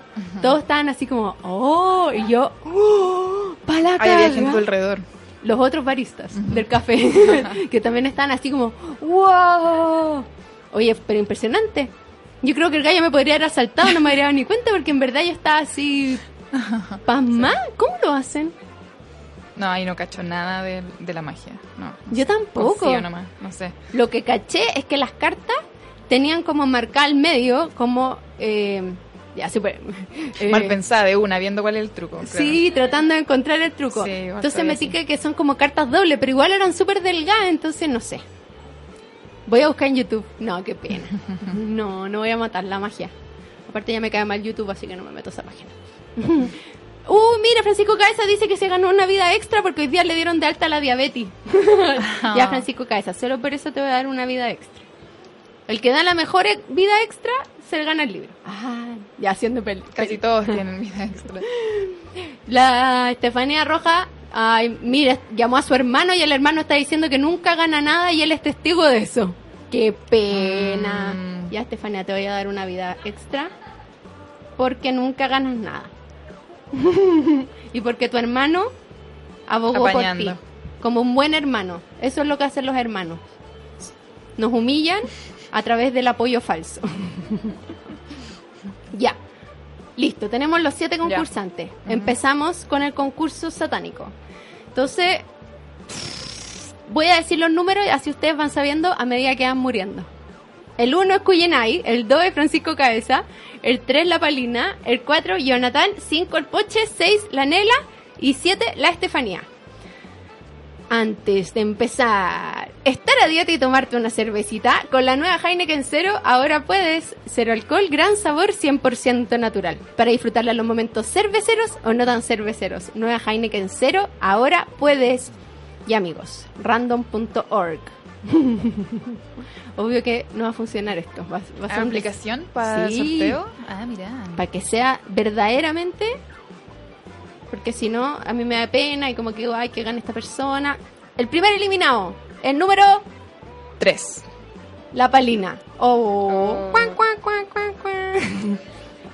todos estaban así como, ¡oh! Y yo, ¡oh! ¡Pa la
gente alrededor.
los otros baristas del café, que también están así como, ¡wow! Oye, pero impresionante. Yo creo que el gallo me podría haber asaltado, no me habría dado ni cuenta, porque en verdad yo estaba así, pasma. ¿Cómo lo hacen?
No, ahí no cacho nada de, de la magia. No.
Yo tampoco.
Confío nomás, no sé.
Lo que caché es que las cartas tenían como marcado al medio, como, eh, ya, súper... eh,
Mal pensada de una, viendo cuál es el truco. claro.
Sí, tratando de encontrar el truco.
Sí,
entonces me tique que son como cartas dobles, pero igual eran súper delgadas, entonces no sé. Voy a buscar en YouTube. No, qué pena. No, no voy a matar la magia. Aparte ya me cae mal YouTube, así que no me meto a esa página. Uh, mira, Francisco Caesa dice que se ganó una vida extra porque hoy día le dieron de alta la diabetes. ya, Francisco Caesa, solo por eso te voy a dar una vida extra. El que da la mejor e- vida extra se gana el libro. Ah, ya haciendo pel
Casi todos tienen vida extra.
la Estefanía Roja, ay, mira, llamó a su hermano y el hermano está diciendo que nunca gana nada y él es testigo de eso. Qué pena.
Mm.
Ya, Estefanía, te voy a dar una vida extra porque nunca ganas nada. y porque tu hermano abogó por ti. Como un buen hermano. Eso es lo que hacen los hermanos. Nos humillan a través del apoyo falso. ya. Listo, tenemos los siete concursantes. Empezamos con el concurso satánico. Entonces, voy a decir los números y así ustedes van sabiendo a medida que van muriendo. El 1 es Cuyenay, el 2 es Francisco Cabeza, el 3 la Palina, el 4 Jonathan, 5 el Poche, 6 la Nela y 7 la Estefanía. antes de empezar, estar a dieta y tomarte una cervecita, con la nueva Heineken Cero ahora puedes cero alcohol, gran sabor, 100% natural. Para disfrutarla en los momentos cerveceros o no tan cerveceros. Nueva Heineken Cero ahora puedes. Y amigos, random.org. Obvio que no va a funcionar esto. Va, va a ser
¿Aplicación para
Sí.
el sorteo? Ah, mira.
para que sea verdaderamente porque si no a mí me da pena y como que digo ay que gane esta persona el primer eliminado el número
Tres.
la palina oh,
Oh.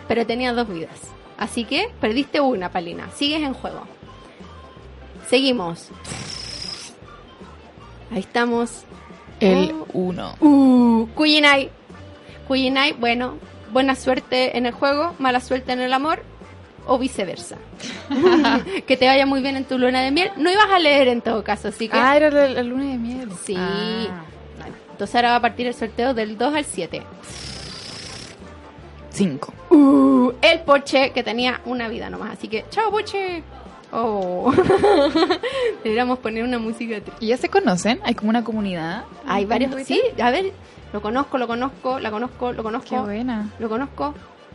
Pero tenía dos vidas así que perdiste una palina sigues en juego seguimos ahí estamos
El
Oh.
uno.
Uh, Kuyinai. Kuyinai, bueno, buena suerte en el juego, mala suerte en el amor, o viceversa. que te vaya muy bien en tu luna de miel. No ibas a leer en todo caso, así que.
Ah, era la, la luna de miel.
sí.
Ah.
Entonces ahora va a partir el sorteo del 2 al 7.
Cinco.
Uh, el Poche, que tenía una vida nomás. Así que, chao, Poche. Oh. Deberíamos poner una música.
¿Y ya se conocen? ¿Hay como una comunidad?
Hay varios. Sí, a ver, lo conozco, lo conozco, la conozco, lo conozco.
Qué buena.
Lo conozco,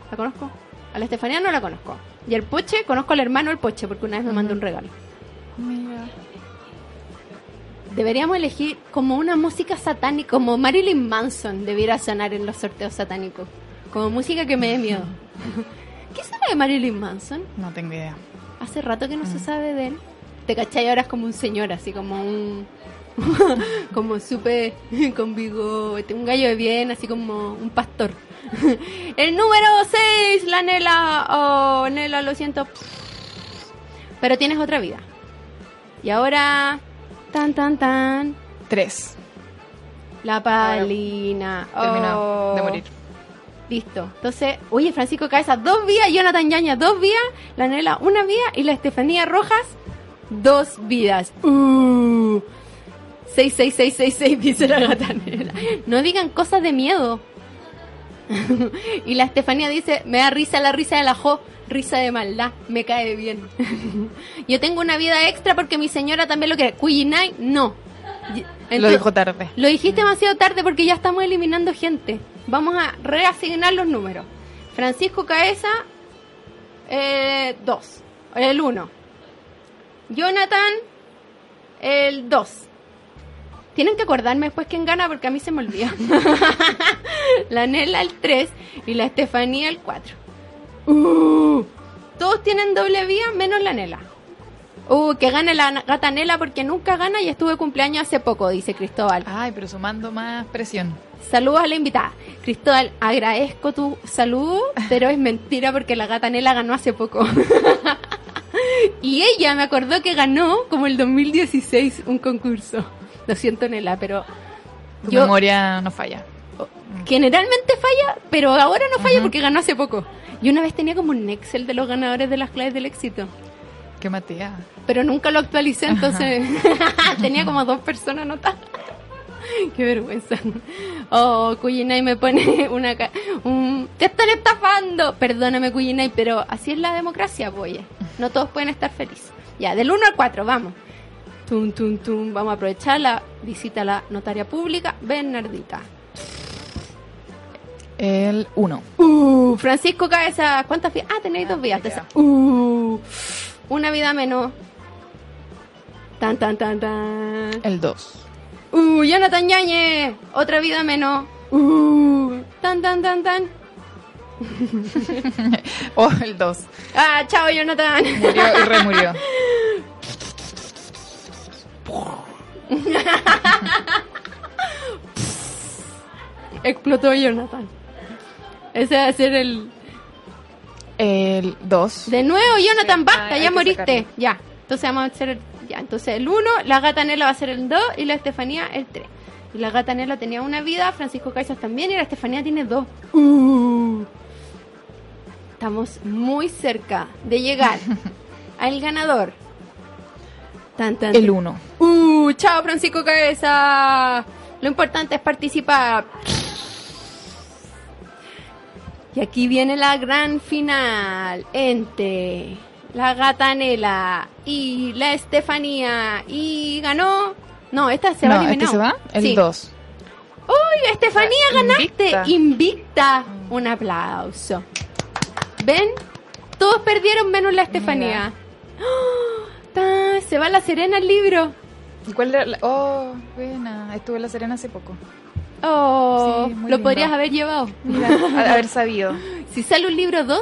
la conozco. A la Estefanía no la conozco. Y el Poche, conozco al hermano del Poche porque una vez me mandó un regalo.
Mira.
Deberíamos elegir como una música satánica, como Marilyn Manson debiera sonar en los sorteos satánicos. Como música que me dé miedo. ¿Qué sabe de Marilyn Manson?
No tengo idea.
Hace rato que no se sabe de él. Te cachai, ahora es como un señor, así como un. como súper con bigote, un gallo de bien, así como un pastor. El número 6, la Nela. Oh, Nela, lo siento. Pero tienes otra vida. Y ahora. Tan, tan, tan.
Tres.
La palina.
Terminó
Oh.
de morir.
Listo. Entonces, oye, Francisco Cabeza, dos vías, Jonathan Yaña, dos vías, la Nela, una vía y la Estefanía Rojas, dos vidas. Uh. 66666 dice la gata Nela. No digan cosas de miedo. y la Estefanía dice, me da risa la risa de la Jo, risa de maldad, me cae bien. Yo tengo una vida extra porque mi señora también lo quiere. Kuyinai, no.
Lo dijo tarde.
lo dijiste demasiado tarde porque ya estamos eliminando gente. Vamos a reasignar los números. Francisco Caesa, 2. el 1. Jonathan, el 2. Tienen que acordarme después quién gana porque a mí se me olvida. la Nela, el 3. Y la Estefanía, el 4. Uh, todos tienen doble vía menos la Nela. Uh, que gane la gata Nela porque nunca gana y estuve cumpleaños hace poco, dice Cristóbal.
Ay, pero sumando más presión.
Saludos a la invitada. Cristóbal, agradezco tu saludo, pero es mentira porque la gata Nela ganó hace poco. y ella me acordó que ganó como el 2016 un concurso. Lo siento, Nela, pero
Tu
Yo-
memoria no falla.
generalmente falla, pero ahora no falla porque ganó hace poco. Y una vez tenía como un Excel de los ganadores de las claves del éxito.
Qué matea.
Pero nunca lo actualicé, entonces tenía como dos personas anotadas. Qué vergüenza. Oh, Kuyinai me pone una... ca- Un, ¡Te están estafando! Perdóname, Kuyinai, pero así es la democracia, oye. No todos pueden estar felices. Ya, del 1 al 4, vamos. Tum, tum, tum. Vamos a aprovechar la visita a la notaria pública, Bernardita.
El uno.
Uh, Francisco Cabeza, ¿cuántas vidas? Ah, tenéis dos vidas.
ya.
Uh, una vida menos. Tan, tan, tan, tan.
El dos.
Uh, Jonathan Yañez, otra vida menos. Uh, tan, tan, tan, tan.
Oh, el dos.
Ah, chao, Jonathan.
Murió y remurió.
Explotó Jonathan. Ese va a ser el.
El dos.
De nuevo, Jonathan,
Sí,
basta, ya moriste.
sacarlo.
Ya. Entonces vamos a hacer el. Ya, entonces el 1, la gata Nela va a ser el 2 y la Estefanía el 3. Y la gata Nela tenía una vida, Francisco Caizas también y la Estefanía tiene dos. Uh. Estamos muy cerca de llegar al ganador. Tan, tan,
El
tan.
uno.
Uh, chao Francisco Cabeza. Lo importante es participar. Y aquí viene la gran final entre la Gatanela y la Estefanía y ganó. No, esta se va
no,
eliminado.
¿este se va? El
Sí.
2.
¡Uy, Estefanía, ganaste!
Invicta.
Invicta. Un aplauso. ¿Ven? Todos perdieron menos la Estefanía. ¡Oh! Se va la Serena el libro.
¿Y cuál era la- Oh, buena. Estuve en La Serena hace poco.
Oh,
Sí,
lo
lindo.
podrías haber llevado.
Mira, haber sabido.
Si sale un libro 2,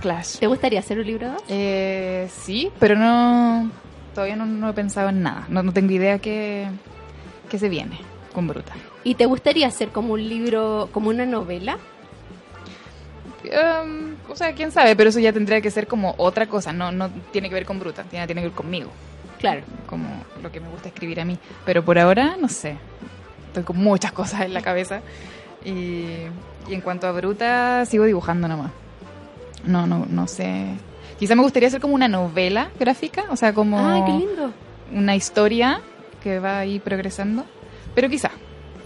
Clash.
¿te gustaría hacer un libro 2?
Eh, sí, pero no. Todavía no, no he pensado en nada. No, no tengo idea qué, qué se viene con Bruta.
¿Y te gustaría hacer como un libro, como una novela?
Um, o sea, quién sabe, pero eso ya tendría que ser como otra cosa. No, no tiene que ver con Bruta, tiene, tiene que ver conmigo.
Claro.
Como lo que me gusta escribir a mí. Pero por ahora, no sé. Estoy con muchas cosas en la cabeza. Y, y en cuanto a Bruta, sigo dibujando nomás. No, no, no sé. Quizá me gustaría hacer como una novela gráfica, o sea, como
qué lindo.
una historia que va ahí progresando. Pero quizá,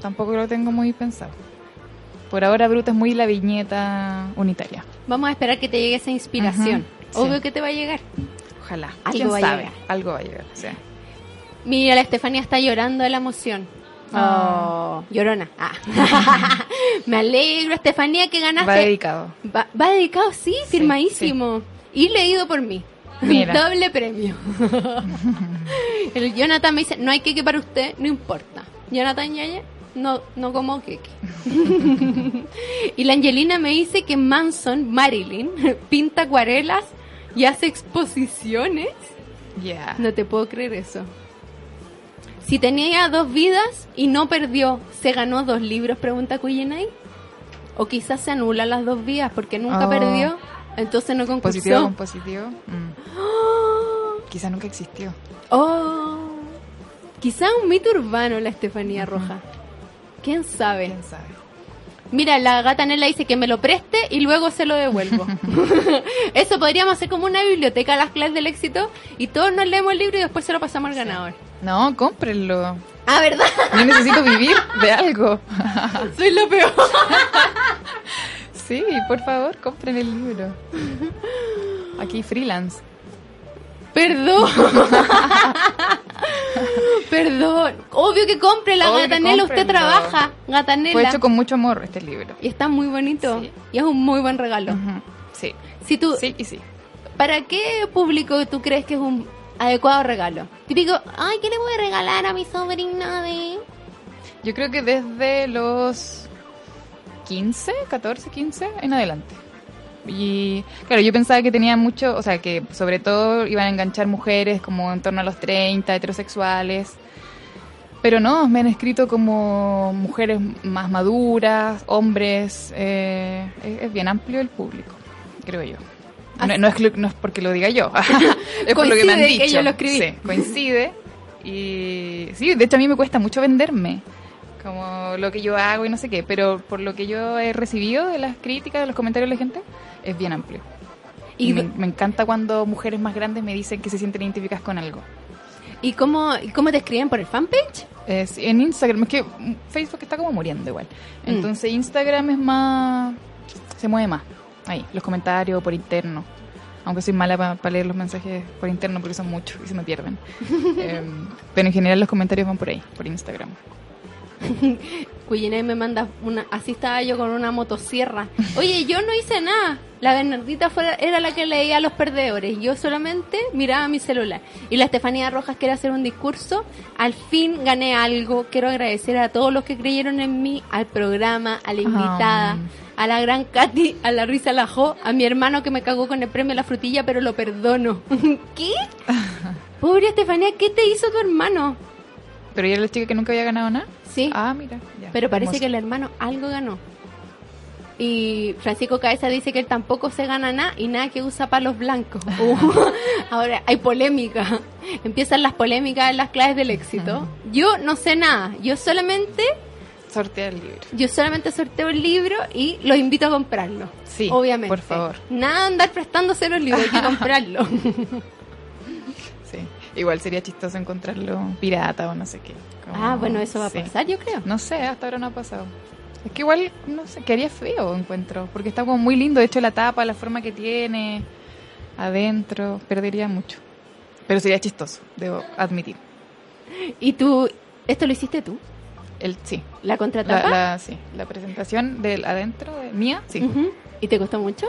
tampoco lo tengo muy pensado. Por ahora Bruta es muy la viñeta unitaria.
Vamos a esperar que te llegue esa inspiración. Obvio
sí.
que te va a llegar.
Ojalá.
Algo
¿Quién
va a
sabe?
llegar.
Algo va a llegar. sí.
Mira, la Estefanía está llorando de la emoción.
Ah.
Oh, llorona. Ah. Me alegro, Estefanía, que ganaste.
Va dedicado.
Va, va dedicado, sí,
Sí,
firmadísimo. Y leído por mí.
Mira.
Doble premio. El Jonathan me dice, no hay queque para usted, no importa. Jonathan Yaya, no, no como queque. y la Angelina me dice que Manson, Marilyn, pinta acuarelas y hace exposiciones.
Ya.
No te puedo creer eso. Si tenía dos vidas y no perdió, ¿se ganó dos libros? Pregunta Cuyenay. O quizás se anulan las dos vidas porque nunca
Oh.
perdió, entonces no concursó.
Positivo con positivo. Mm. Quizá nunca existió.
Oh, quizá un mito urbano la Estefanía Roja. ¿Quién sabe?
¿Quién sabe?
Mira, la gata Nela dice que me lo preste y luego se lo devuelvo. Eso podríamos hacer como una biblioteca de las clases del éxito y todos nos leemos el libro y después se lo pasamos al ganador.
No, cómprenlo.
Ah, ¿verdad?
Yo necesito vivir de algo.
Soy lo peor.
Sí, por favor, compren el libro. Aquí freelance.
Perdón. Perdón. Obvio que compre la
Obvio
Gatanela. Usted trabaja, Gatanela.
Fue hecho con mucho amor este libro.
Y está muy bonito.
Sí.
Y es un muy buen regalo.
Sí.
Si tú,
Sí y sí.
¿Para qué público tú crees que es un adecuado regalo? Típico, ay, ¿qué le voy a regalar a mi sobrina de...?
Yo creo que desde los 15, 14, 15 en adelante. Y claro, yo pensaba que tenía mucho, o sea, que sobre todo iban a enganchar mujeres como en torno a los 30, heterosexuales. Pero no, me han escrito como mujeres más maduras, hombres. eh, es, es bien amplio el público, creo yo. No, no es, no es porque lo diga yo, es por lo que me han dicho.
que yo lo escribí.
Sí, coincide. Y sí, de hecho a mí me cuesta mucho venderme, como lo que yo hago y no sé qué, pero por lo que yo he recibido de las críticas, de los comentarios de la gente, es bien amplio. Y,
¿Y,
me, me encanta cuando mujeres más grandes me dicen que se sienten identificadas con algo.
¿y cómo, cómo te escriben por el fanpage?
Es, en Instagram, es que Facebook está como muriendo igual.
Mm.
Entonces Instagram es más... se mueve más. Ahí, los comentarios por interno. Aunque soy mala para leer los mensajes por interno porque son muchos y se me pierden. Em, pero en general los comentarios van por ahí, por Instagram.
Cuyene me manda una, así estaba yo con una motosierra. Oye, yo no hice nada. La Bernardita fuera, era la que leía a los perdedores. Yo solamente miraba mi celular. Y la Estefanía Rojas quiere hacer un discurso. Al fin gané algo. Quiero agradecer a todos los que creyeron en mí, al programa, a la invitada, a la gran Katy, a la Risa Lajó, a mi hermano que me cagó con el premio la frutilla, pero lo perdono. ¿Qué? Pobre Estefanía, ¿qué te hizo tu hermano?
Pero ella era la chica que nunca había ganado nada.
Sí.
Ah, mira. ya,
Pero parece
hermoso.
que el hermano algo ganó. Y Francisco Cabeza dice que él tampoco se gana nada y nada que usa palos blancos. Uh, ahora hay polémica. Empiezan las polémicas en las claves del éxito. Yo no sé nada. Yo solamente,
Sortea el libro.
yo solamente sorteo el libro y los invito a comprarlo.
Sí,
obviamente.
por favor.
Nada andar prestándose los libros, hay que comprarlo.
Igual sería chistoso encontrarlo pirata o no sé qué. Como-
ah, bueno, eso va a pasar, yo creo.
No sé, hasta ahora no ha pasado. Es que igual, no sé, quedaría feo encuentro, porque está como muy lindo, de hecho la tapa, la forma que tiene, adentro, perdería mucho. Pero sería chistoso, debo admitir.
¿Y tú, esto lo hiciste tú?
El, sí.
¿La contratapa?
La, la- sí, la presentación del adentro de mía, sí.
¿Y te costó mucho?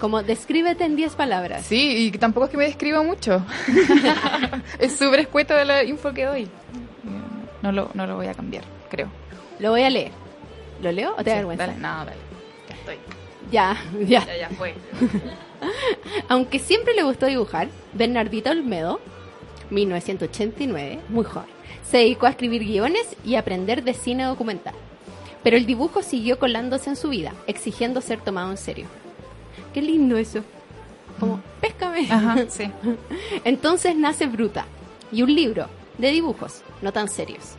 Como descríbete en 10 palabras.
Sí, y tampoco es que me describa mucho. es súper escueto de la info que doy. No lo, no lo voy a cambiar, creo.
Lo voy a leer. ¿Lo leo o te da
Sí,
vergüenza?
Dale, no, dale. Ya estoy.
Ya, ya.
Ya, ya fue.
Aunque siempre le gustó dibujar, Bernardito Olmedo, 1989, muy joven, se dedicó a escribir guiones y aprender de cine documental. Pero el dibujo siguió colándose en su vida, exigiendo ser tomado en serio. Qué lindo eso. Como, péscame.
Ajá, sí.
Entonces nace Bruta y un libro de dibujos, no tan serios.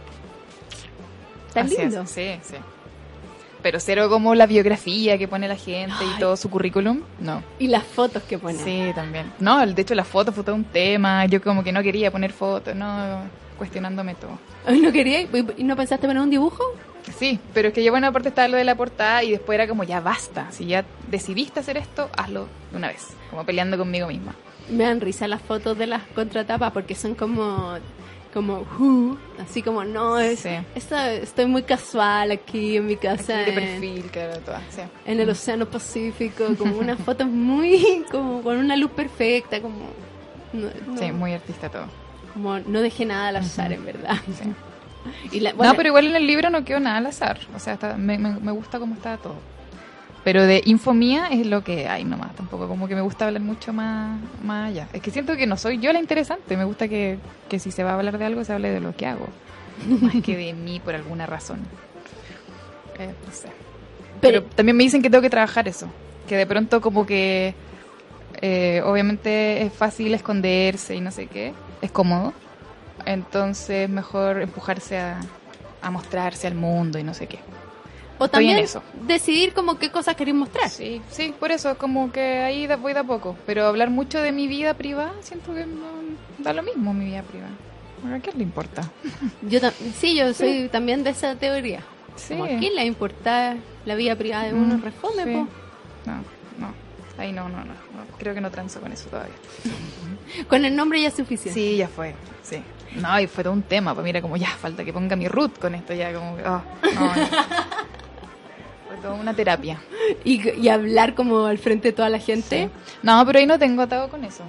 Tan
Así es,
lindo.
Sí, sí. Pero cero como la biografía que pone la gente
Ay.
y todo su currículum. No.
Y las fotos que pone.
Sí, también. No, de hecho la foto fue todo un tema. Yo como que no quería poner fotos, no, cuestionándome todo.
¿No quería? ¿Y no pensaste poner un dibujo?
Sí, pero es que ya bueno, aparte estaba lo de la portada y después era como ya basta. Si ya decidiste hacer esto, hazlo de una vez. Como peleando conmigo misma.
Me dan risa las fotos de las contratapas porque son como como "Who", así como no es
Sí.
esta- estoy muy casual aquí en mi casa
Aquí de
en,
perfil, claro, todas. Sí.
en el océano Pacífico como unas fotos muy como con una luz perfecta como no, no-
Sí, muy artista todo.
como no dejé nada al azar en verdad
Sí.
Y la- bueno,
no, pero igual en el libro no quedó nada al azar. O sea, está- me, me- me gusta cómo está todo. Pero de info mía es lo que hay nomás. Tampoco como que me gusta hablar mucho más, más allá. Es que siento que no soy yo la interesante. Me gusta que, que si se va a hablar de algo, se hable de lo que hago. Más que de mí por alguna razón. Eh, no sé. Pero,
Pero-
también me dicen que tengo que trabajar eso. Que de pronto como que... eh, obviamente es fácil esconderse y no sé qué. Es cómodo. Entonces mejor empujarse a, a mostrarse al mundo y no sé qué.
o
estoy
también
eso.
decidir como qué cosas queréis mostrar
Sí, sí, por eso como que ahí voy de a poco. Pero hablar mucho de mi vida privada, siento que no da lo mismo mi vida privada. ¿A quién le importa?
yo sí yo soy también de esa teoría
Sí.
como a quién le importa la vida privada de uno
Mm,
responde
sí.
po.
No, no. Ahí no, no, no, no. Creo que no transo con eso todavía.
con el nombre ya es suficiente
Sí, ya fue. Sí. No, y fue todo un tema. Pues mira, como ya falta que ponga mi root con esto, ya como que. ah, no, no. Fue toda una terapia.
Y, y hablar como al frente de toda la gente.
Sí. No, pero ahí no tengo atado con eso.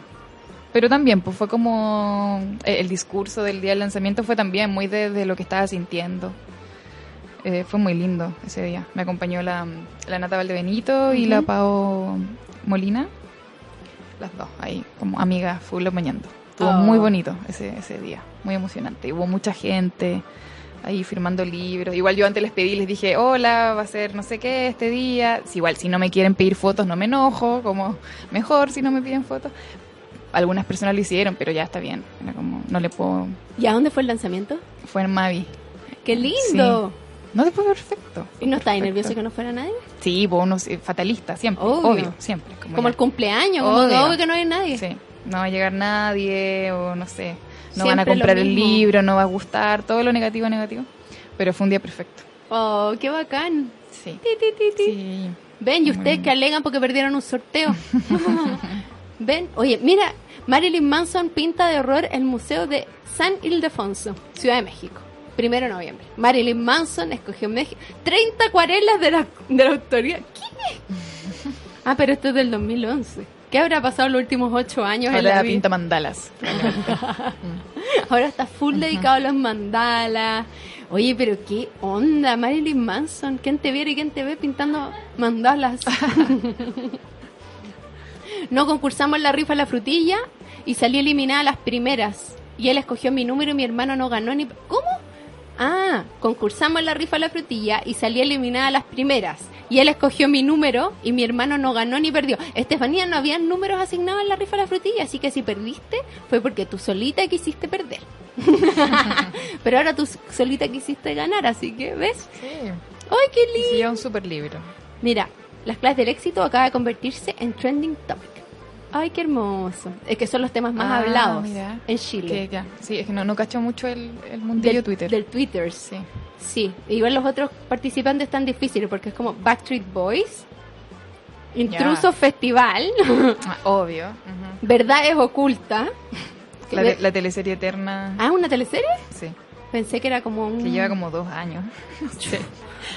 Pero también, pues fue como. eh, El discurso del día del lanzamiento fue también muy de, de lo que estaba sintiendo. Eh, fue muy lindo ese día. Me acompañó la, la Nata Valdebenito y la Pao Molina. Las dos, ahí, como amigas full mañando. Estuvo
Oh.
muy bonito ese, ese día, muy emocionante. Hubo mucha gente ahí firmando libros. Igual yo antes les pedí, les dije, hola, va a ser no sé qué este día. Si igual si no me quieren pedir fotos, no me enojo, como mejor si no me piden fotos. Algunas personas lo hicieron, pero ya está bien. Era como, no le puedo...
¿Y a dónde fue el lanzamiento?
Fue en Mavi.
¡Qué lindo!
No, después perfecto.
¿Y no estáis
Perfecto.
nervioso que no fuera nadie?
Sí, pues uno fatalista, siempre.
Obvio.
Obvio, siempre.
Como el cumpleaños, como
Obvio.
que no hay nadie.
Sí, no va a llegar nadie o no sé, no
Siempre
van a comprar el libro, no va a gustar, todo lo negativo, negativo. Pero fue un día perfecto.
Oh, qué bacán.
Sí.
Ti, ti.
Sí.
Ven, y ustedes que alegan porque perdieron un sorteo. Ven, oye, mira, Marilyn Manson pinta de horror el Museo de San Ildefonso, Ciudad de México. Primero de noviembre. Marilyn Manson escogió México. 30 acuarelas de la, de la autoría. ¿Qué? Ah, pero esto es del 2011. ¿Qué habrá pasado los últimos ocho años en la
Ahora
vida?
pinta mandalas.
Ahora está full dedicado a los mandalas. Oye, pero qué onda, Marilyn Manson. ¿Quién te viera y quién te ve pintando mandalas? no concursamos en la rifa la frutilla y salí eliminada a las primeras. Y él escogió mi número y mi hermano no ganó ni... ¿Cómo? Ah, concursamos en la rifa de la frutilla y salí eliminada a las primeras. Y él escogió mi número y mi hermano no ganó ni perdió. Estefanía, no habían números asignados en la rifa de la frutilla, así que si perdiste fue porque tú solita quisiste perder. Pero ahora tú solita quisiste ganar, así que, ¿ves?
Sí.
¡Ay, qué lindo!
lleva un super libro.
Mira, las clases del éxito acaba de convertirse en trending topic. ¡Ay, qué hermoso! Es que son los temas más
Ah,
hablados
mira.
en Chile.
Que ya, sí, es que no, no cacho mucho el, el mundillo
del
Twitter.
Del Twitter,
Sí.
Sí, igual los otros participantes están difíciles porque es como Backstreet Boys, Intruso Festival.
Ah, obvio. ujú.
Verdad es oculta.
la, teleserie eterna.
Ah, ¿una teleserie?
Sí.
Pensé que era como un...
Que lleva como dos años. Sí.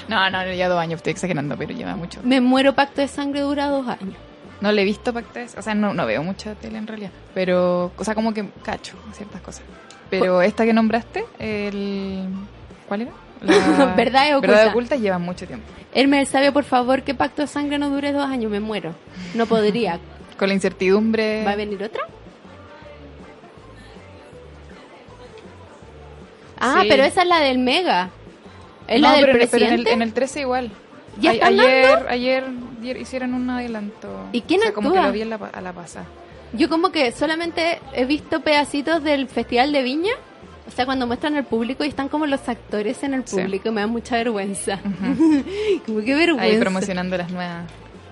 No, no, ya dos años, estoy exagerando, pero lleva mucho.
Me muero, Pacto de Sangre dura dos años.
No le he visto Pactes, o sea, no, no veo mucha tele en realidad, pero, o sea, como que cacho ciertas cosas. Pero esta que nombraste, el... ¿Cuál era?
Verdad es oculta.
Verdad oculta lleva mucho tiempo.
Hermes sabe, por favor, que Pacto de Sangre no dure dos años. Me muero. No podría.
Con la incertidumbre...
¿Va a venir otra? Ah,
Sí.
pero esa es la del Mega. Es
No,
la del
pero, en el- pero en, el,
presidente.
en el 13 igual.
¿Ya
A-
están
ayer, ayer, ayer hicieron un adelanto.
¿Y quién
o sea, como que
actúa?
lo vi la, a la pasada.
Yo como que solamente he visto pedacitos del Festival de Viña. O sea, cuando muestran al público y están como los actores en el
Sí.
público, me da mucha vergüenza. como que vergüenza.
Ahí promocionando las nuevas.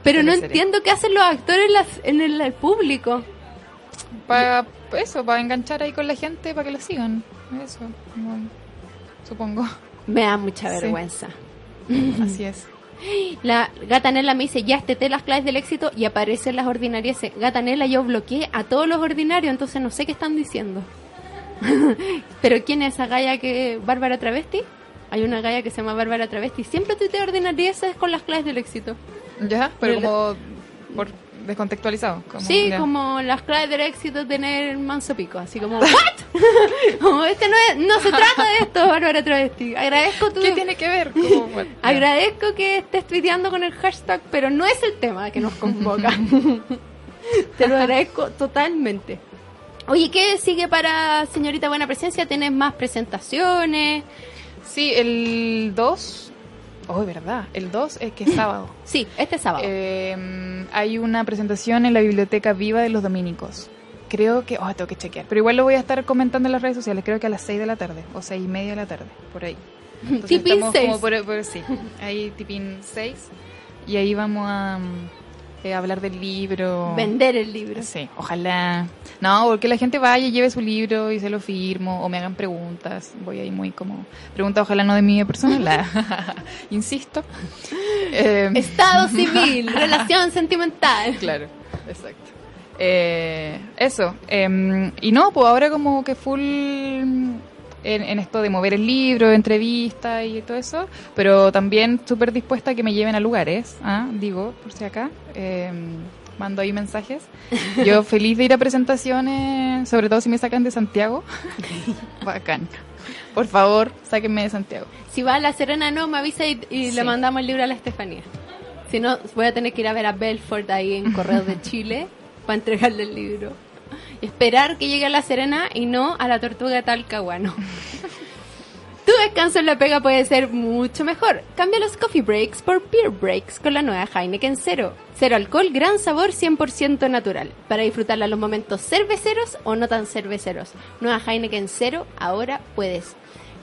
Pero no entiendo qué hacen los actores en, las- en el, el público.
Para eso, para enganchar ahí con la gente, para que lo sigan. Eso, como- supongo.
Me da mucha
Sí.
vergüenza.
Así es.
La Gatanela me dice, ya esteté las claves del éxito y aparecen las ordinarias. Gatanela, yo bloqueé a todos los ordinarios, entonces no sé qué están diciendo. Pero ¿quién es esa galla que... Bárbara Travesti? Hay una galla que se llama Bárbara Travesti. Siempre tuitea ordinarias con las claves del éxito.
Ya, Pero- como por descontextualizado. como-
sí,
ya.
como las claves del éxito tener manso pico. Así como, ¿what? como, este no, es, no se trata de esto, Bárbara Travesti. Agradezco tu...
¿Qué tiene que ver? Como, bueno.
Agradezco que estés tuiteando con el hashtag, pero no es el tema que nos convoca. Te lo agradezco totalmente. Oye, ¿qué sigue para señorita Buena Presencia? ¿Tienes más presentaciones?
Sí, el 2. Oh, verdad. El 2 es que es sábado.
Sí, este sábado.
Eh, hay una presentación en la Biblioteca Viva de los Dominicos. Creo que. Oh, tengo que chequear. Pero igual lo voy a estar comentando en las redes sociales. Creo que a las 6 de la tarde. O 6 y media de la tarde. Por ahí. Entonces
Tipín
estamos
seis.
como por, por- sí. Ahí, tipín 6. Y ahí vamos a mm, eh, hablar del libro.
Vender el libro.
Sí, ojalá. No, porque la gente vaya y lleve su libro y se lo firmo o me hagan preguntas. Voy ahí muy como. Pregunta, ojalá no de mi persona, la- Insisto. Eh,
Estado civil, relación sentimental.
Claro, exacto. Eh, eso. eh, y no, pues ahora como que full en, en esto de mover el libro, entrevistas y todo eso, pero también súper dispuesta a que me lleven a lugares, ¿ah? digo, por si acá. eh, mando ahí mensajes. Yo feliz de ir a presentaciones, sobre todo si me sacan de Santiago. Bacán. Por favor, sáquenme de Santiago.
Si va a La Serena, no, me avisa y, y
Sí.
le mandamos el libro a la Estefanía. Si no, voy a tener que ir a ver a Belfort ahí en Correos de Chile para entregarle el libro. Y esperar que llegue a La Serena y no a la Tortuga Talcahuano. Tu descanso en la pega puede ser mucho mejor. Cambia los coffee breaks por beer breaks con la nueva Heineken Cero. Cero alcohol, gran sabor, 100% natural. Para disfrutarla en los momentos cerveceros o no tan cerveceros. Nueva Heineken Cero, ahora puedes.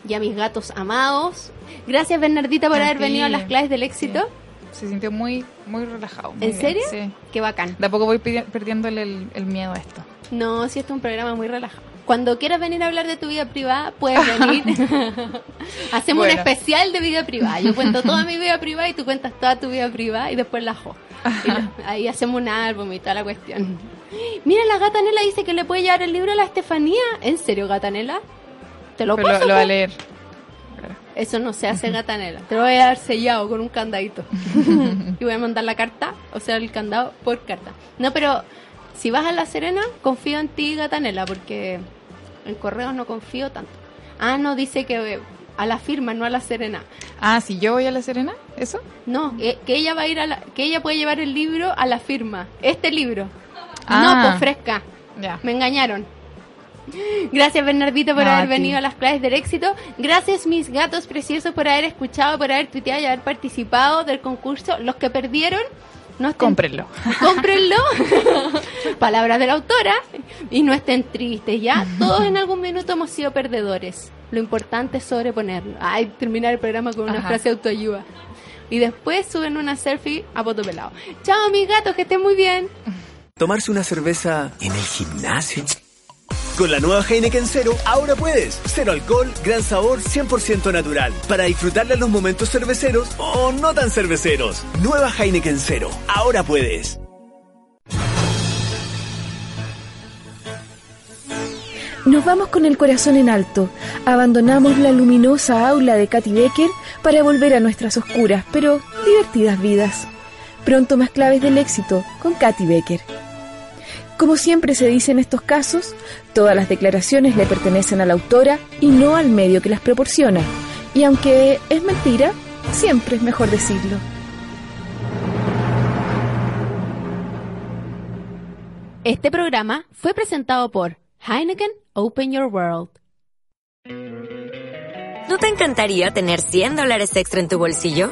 Ya mis gatos amados. Gracias Bernardita por
A
haber
ti.
venido a las claves del éxito.
Se sintió muy, muy relajado. muy
¿En
bien,
serio?
Sí.
Qué bacán.
De a poco voy perdiéndole el, el miedo a esto.
No, si esto es un programa muy relajado. Cuando quieras venir a hablar de tu vida privada, puedes venir. Hacemos un especial de vida privada. Yo cuento toda mi vida privada y tú cuentas toda tu vida privada y después la jo. Lo- ahí hacemos un álbum y toda la cuestión. Mira, la gata Nela dice que le puede llevar el libro a la Estefanía. ¿En serio, gata Nela? Te lo
Pero
paso.
lo, lo va a leer.
Eso no se hace gata Nela. Te lo voy a dar sellado con un candadito. y voy a mandar la carta, o sea, el candado por carta. No, pero si vas a La Serena, confío en ti, Gatanela, porque en correos no confío tanto. Ah, no, dice que a la firma, no a La Serena.
Ah, si yo voy a La Serena, ¿eso?
No, que, que ella va a ir a la, que ella puede llevar el libro a la firma. Este libro.
Ah.
No, pues fresca.
Ya.
Me engañaron. Gracias Bernardito por haber venido a las claves del éxito. Gracias mis gatos preciosos por haber escuchado, por haber tuiteado y haber participado del concurso. Los que perdieron, no estén
Cómprenlo.
cómprenlo. Palabras de la autora. Y no estén tristes, ¿ya? Todos en algún minuto hemos sido perdedores. Lo importante es sobreponerlo. Ay, terminar el programa con una
Ajá.
frase de autoayuda. Y después suben una selfie a poto pelado. Chao, mis gatos, que estén muy bien.
Tomarse una cerveza en el gimnasio. Con la nueva Heineken Cero, ahora puedes. Cero alcohol, gran sabor, 100% natural. Para disfrutarle los momentos cerveceros o no tan cerveceros. Nueva Heineken Cero, ahora puedes.
Nos vamos con el corazón en alto. Abandonamos la luminosa aula de Katy Becker para volver a nuestras oscuras, pero divertidas vidas. Pronto más claves del éxito con Katy Becker. Como siempre se dice en estos casos, todas las declaraciones le pertenecen a la autora y no al medio que las proporciona. Y aunque es mentira, siempre es mejor decirlo.
Este programa fue presentado por Heineken Open Your World.
¿No te encantaría tener 100 dólares extra en tu bolsillo?